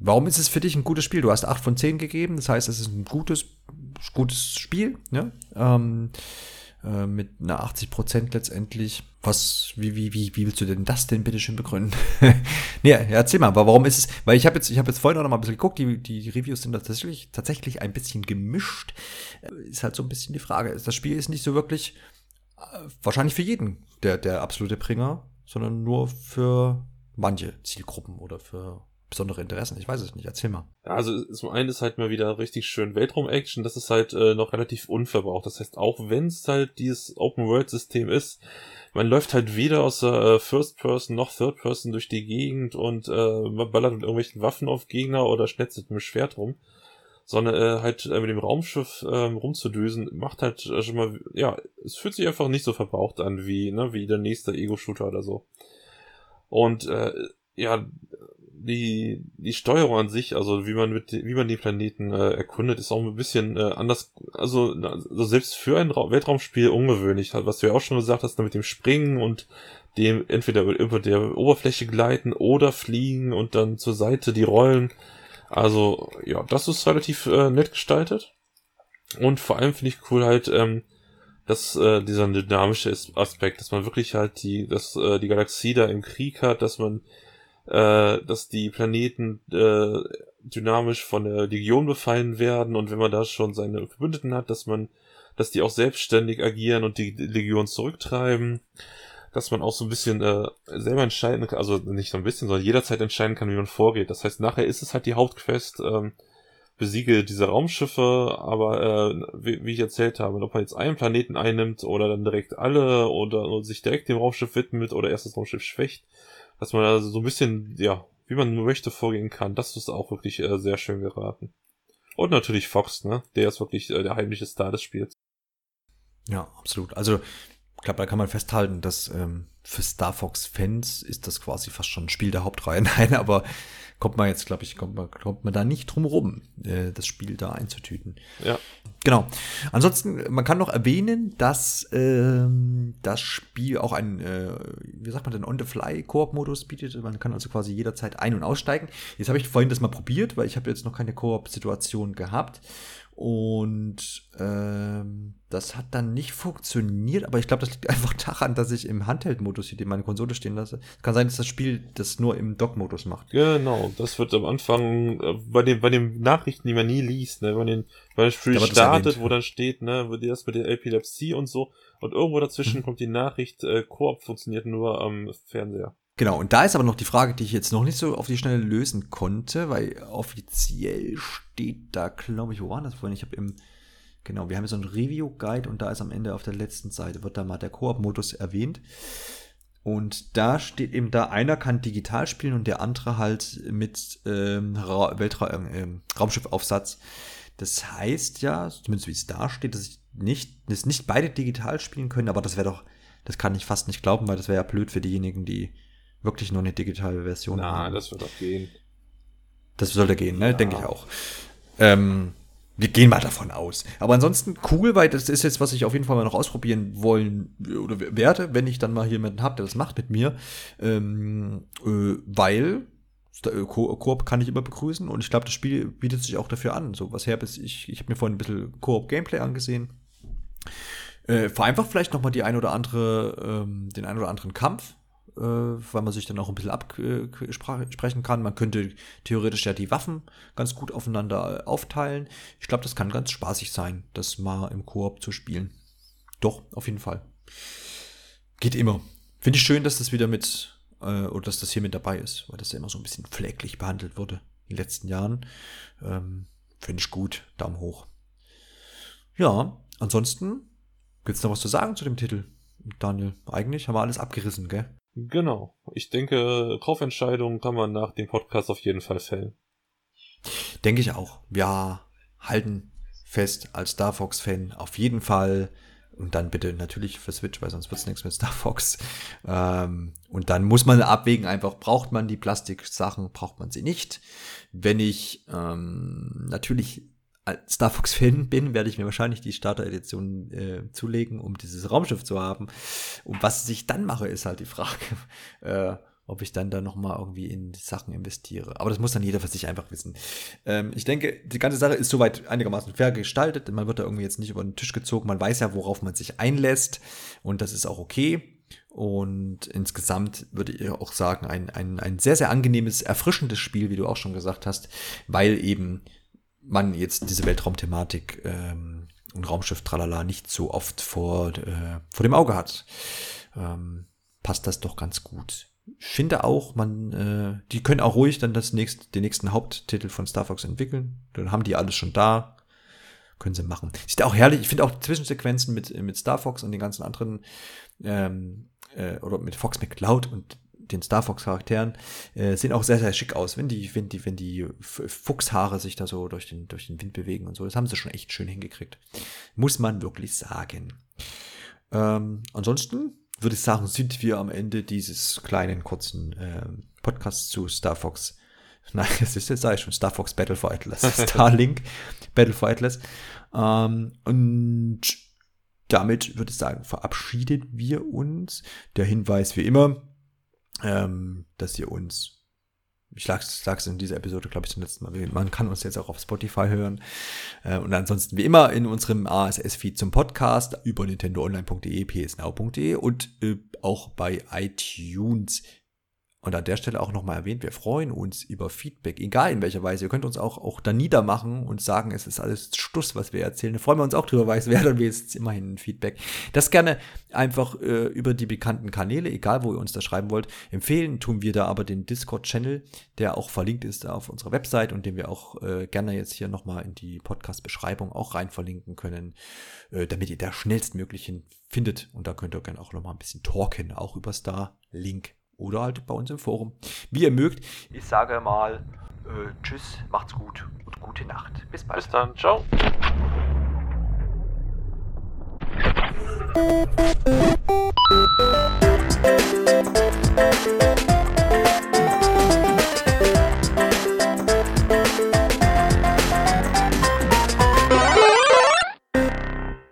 Warum ist es für dich ein gutes Spiel? Du hast 8 von 10 gegeben, das heißt, es ist ein gutes, gutes Spiel, ne? Ähm, äh, mit einer 80 Prozent letztendlich. Was, wie, wie, wie, wie willst du denn das denn bitte schön begründen? nee, erzähl mal, aber warum ist es, weil ich habe jetzt, ich habe jetzt vorhin auch noch mal ein bisschen geguckt, die, die Reviews sind tatsächlich, tatsächlich ein bisschen gemischt. Äh, ist halt so ein bisschen die Frage. Das Spiel ist nicht so wirklich, wahrscheinlich für jeden der, der absolute Bringer, sondern nur für manche Zielgruppen oder für besondere Interessen? Ich weiß es nicht. Erzähl mal. Also zum einen ist halt mal wieder richtig schön Weltraum-Action. Das ist halt äh, noch relativ unverbraucht. Das heißt, auch wenn es halt dieses Open-World-System ist, man läuft halt weder aus der äh, First Person noch Third Person durch die Gegend und äh, man ballert mit irgendwelchen Waffen auf Gegner oder schnetzelt mit dem Schwert rum, sondern äh, halt äh, mit dem Raumschiff äh, rumzudüsen, macht halt äh, schon mal, ja, es fühlt sich einfach nicht so verbraucht an wie, ne, wie der nächste Ego-Shooter oder so. Und äh, ja, die, die Steuerung an sich, also wie man mit, wie man die Planeten äh, erkundet, ist auch ein bisschen äh, anders, also, also selbst für ein Ra Weltraumspiel ungewöhnlich, was du ja auch schon gesagt hast, mit dem Springen und dem entweder über der Oberfläche gleiten oder fliegen und dann zur Seite die Rollen. Also, ja, das ist relativ äh, nett gestaltet. Und vor allem finde ich cool halt, ähm, dass äh, dieser dynamische Aspekt, dass man wirklich halt die, dass äh, die Galaxie da im Krieg hat, dass man äh, dass die Planeten äh, dynamisch von der Legion befallen werden und wenn man da schon seine Verbündeten hat, dass man, dass die auch selbstständig agieren und die Legion zurücktreiben, dass man auch so ein bisschen äh, selber entscheiden kann, also nicht so ein bisschen, sondern jederzeit entscheiden kann, wie man vorgeht. Das heißt, nachher ist es halt die Hauptquest, ähm, besiege diese Raumschiffe, aber äh, wie, wie ich erzählt habe, ob man jetzt einen Planeten einnimmt oder dann direkt alle oder, oder sich direkt dem Raumschiff widmet oder erst das Raumschiff schwächt, dass man also so ein bisschen, ja, wie man möchte vorgehen kann. Das ist auch wirklich äh, sehr schön geraten. Und natürlich Fox, ne? Der ist wirklich äh, der heimliche Star des Spiels. Ja, absolut. Also, ich glaube, da kann man festhalten, dass ähm, für Star Fox-Fans ist das quasi fast schon ein Spiel der Hauptreihe. Nein, aber kommt man jetzt, glaube ich, kommt man, kommt man da nicht drum rum, äh, das Spiel da einzutüten. Ja. Genau. Ansonsten, man kann noch erwähnen, dass ähm, das Spiel auch ein, äh, wie sagt man denn, On-the-Fly-Koop-Modus bietet. Man kann also quasi jederzeit ein- und aussteigen. Jetzt habe ich vorhin das mal probiert, weil ich habe jetzt noch keine Koop-Situation gehabt. Und ähm, das hat dann nicht funktioniert, aber ich glaube, das liegt einfach daran, dass ich im Handheld-Modus hier meine Konsole stehen lasse. Es kann sein, dass das Spiel das nur im Dock-Modus macht. Genau, das wird am Anfang äh, bei den, bei den Nachrichten, die man nie liest, ne, wenn den, wenn das Spiel Da startet, erwähnt. wo dann steht, ne, wird das mit der Epilepsie und so, und irgendwo dazwischen Mhm. kommt die Nachricht, äh, Koop funktioniert nur am Fernseher. Genau, und da ist aber noch die Frage, die ich jetzt noch nicht so auf die Schnelle lösen konnte, weil offiziell steht da, glaube ich, wo war das vorhin? Ich habe im, genau, wir haben so einen Review-Guide und da ist am Ende auf der letzten Seite, wird da mal der Koop-Modus erwähnt. Und da steht eben da, einer kann digital spielen und der andere halt mit ähm, Ra Weltra äh, Raumschiffaufsatz. Das heißt ja, zumindest wie es da steht, dass ich nicht, dass nicht beide digital spielen können, aber das wäre doch, das kann ich fast nicht glauben, weil das wäre ja blöd für diejenigen, die wirklich nur eine digitale Version Na, haben. das wird doch gehen. Das sollte gehen, ne? Ja. Denke ich auch. Ähm, wir gehen mal davon aus. Aber ansonsten cool, weil das ist jetzt, was ich auf jeden Fall mal noch ausprobieren wollen oder werde, wenn ich dann mal hier jemanden habe, der das macht mit mir. Ähm, äh, weil äh, Ko- Koop kann ich immer begrüßen und ich glaube, das Spiel bietet sich auch dafür an. So was her bis ich, ich habe mir vorhin ein bisschen Koop-Gameplay angesehen. Äh, vereinfacht vielleicht noch mal die ein oder andere, ähm, den ein oder anderen Kampf, weil man sich dann auch ein bisschen absprechen kann. Man könnte theoretisch ja die Waffen ganz gut aufeinander äh, aufteilen. Ich glaube, das kann ganz spaßig sein, das mal im Koop zu spielen. Doch, auf jeden Fall. Geht immer. Finde ich schön, dass das wieder mit, äh, oder dass das hier mit dabei ist, weil das ja immer so ein bisschen pfleglich behandelt wurde in den letzten Jahren. Ähm, Finde ich gut. Daumen hoch. Ja, ansonsten gibt's noch was zu sagen zu dem Titel, Daniel? Eigentlich haben wir alles abgerissen, gell? Genau. Ich denke, Kaufentscheidungen kann man nach dem Podcast auf jeden Fall fällen. Denke ich auch. Wir halten fest als Star Fox-Fan auf jeden Fall. Und dann bitte natürlich für Switch, weil sonst wird's nichts mit Star Fox. Ähm, und dann muss man abwägen, einfach braucht man die Plastiksachen, braucht man sie nicht. Wenn ich ähm, natürlich Star Fox-Fan bin, werde ich mir wahrscheinlich die Starter-Edition äh, zulegen, um dieses Raumschiff zu haben. Und was ich dann mache, ist halt die Frage, äh, ob ich dann da noch mal irgendwie in die Sachen investiere. Aber das muss dann jeder für sich einfach wissen. Ähm, ich denke, die ganze Sache ist soweit einigermaßen fair gestaltet. Man wird da irgendwie jetzt nicht über den Tisch gezogen. Man weiß ja, worauf man sich einlässt. Und das ist auch okay. Und insgesamt würde ich auch sagen, ein, ein, ein sehr, sehr angenehmes, erfrischendes Spiel, wie du auch schon gesagt hast, weil eben man jetzt diese Weltraumthematik ähm, und Raumschiff Tralala nicht so oft vor, äh, vor dem Auge hat. Ähm, passt das doch ganz gut. Ich finde auch, man, äh, die können auch ruhig dann das nächste, den nächsten Haupttitel von Star Fox entwickeln. Dann haben die alles schon da. Können sie machen. Sieht auch herrlich. Ich finde auch Zwischensequenzen mit, mit Star Fox und den ganzen anderen, ähm, äh, oder mit Fox McCloud und den Star Fox Charakteren äh, sehen auch sehr sehr schick aus, wenn die wenn die wenn die Fuchshaare sich da so durch den durch den Wind bewegen und so. Das haben sie schon echt schön hingekriegt. Muss man wirklich sagen. Ähm, ansonsten würde ich sagen, sind wir am Ende dieses kleinen kurzen ähm, Podcasts zu Star Fox. Nein, es ist jetzt sage ich schon Star Fox Battle for Atlas, Starlink Battle for Atlas. Ähm, und damit würde ich sagen, verabschieden wir uns. Der Hinweis wie immer, ähm, dass ihr uns, ich sag's, in dieser Episode, glaube ich, zum letzten Mal, man kann uns jetzt auch auf Spotify hören. Äh, und ansonsten wie immer in unserem ASS-Feed zum Podcast über nintendoonline.de, psnow.de und äh, auch bei iTunes. Und an der Stelle auch nochmal erwähnt, wir freuen uns über Feedback, egal in welcher Weise. Ihr könnt uns auch, auch da niedermachen und sagen, es ist alles Stuss, was wir erzählen. Da freuen wir uns auch drüber, weil es wäre dann wenigstens immerhin ein Feedback. Das gerne einfach äh, über die bekannten Kanäle, egal wo ihr uns das schreiben wollt. Empfehlen tun wir da aber den Discord-Channel, der auch verlinkt ist auf unserer Website und den wir auch äh, gerne jetzt hier nochmal in die Podcast-Beschreibung auch rein verlinken können, äh, damit ihr da schnellstmöglich findet. Und da könnt ihr gerne auch nochmal ein bisschen talken, auch über Star-Link oder halt bei uns im Forum. Wie ihr mögt. Ich sage mal äh, Tschüss, macht's gut und gute Nacht. Bis bald. Bis dann. Ciao.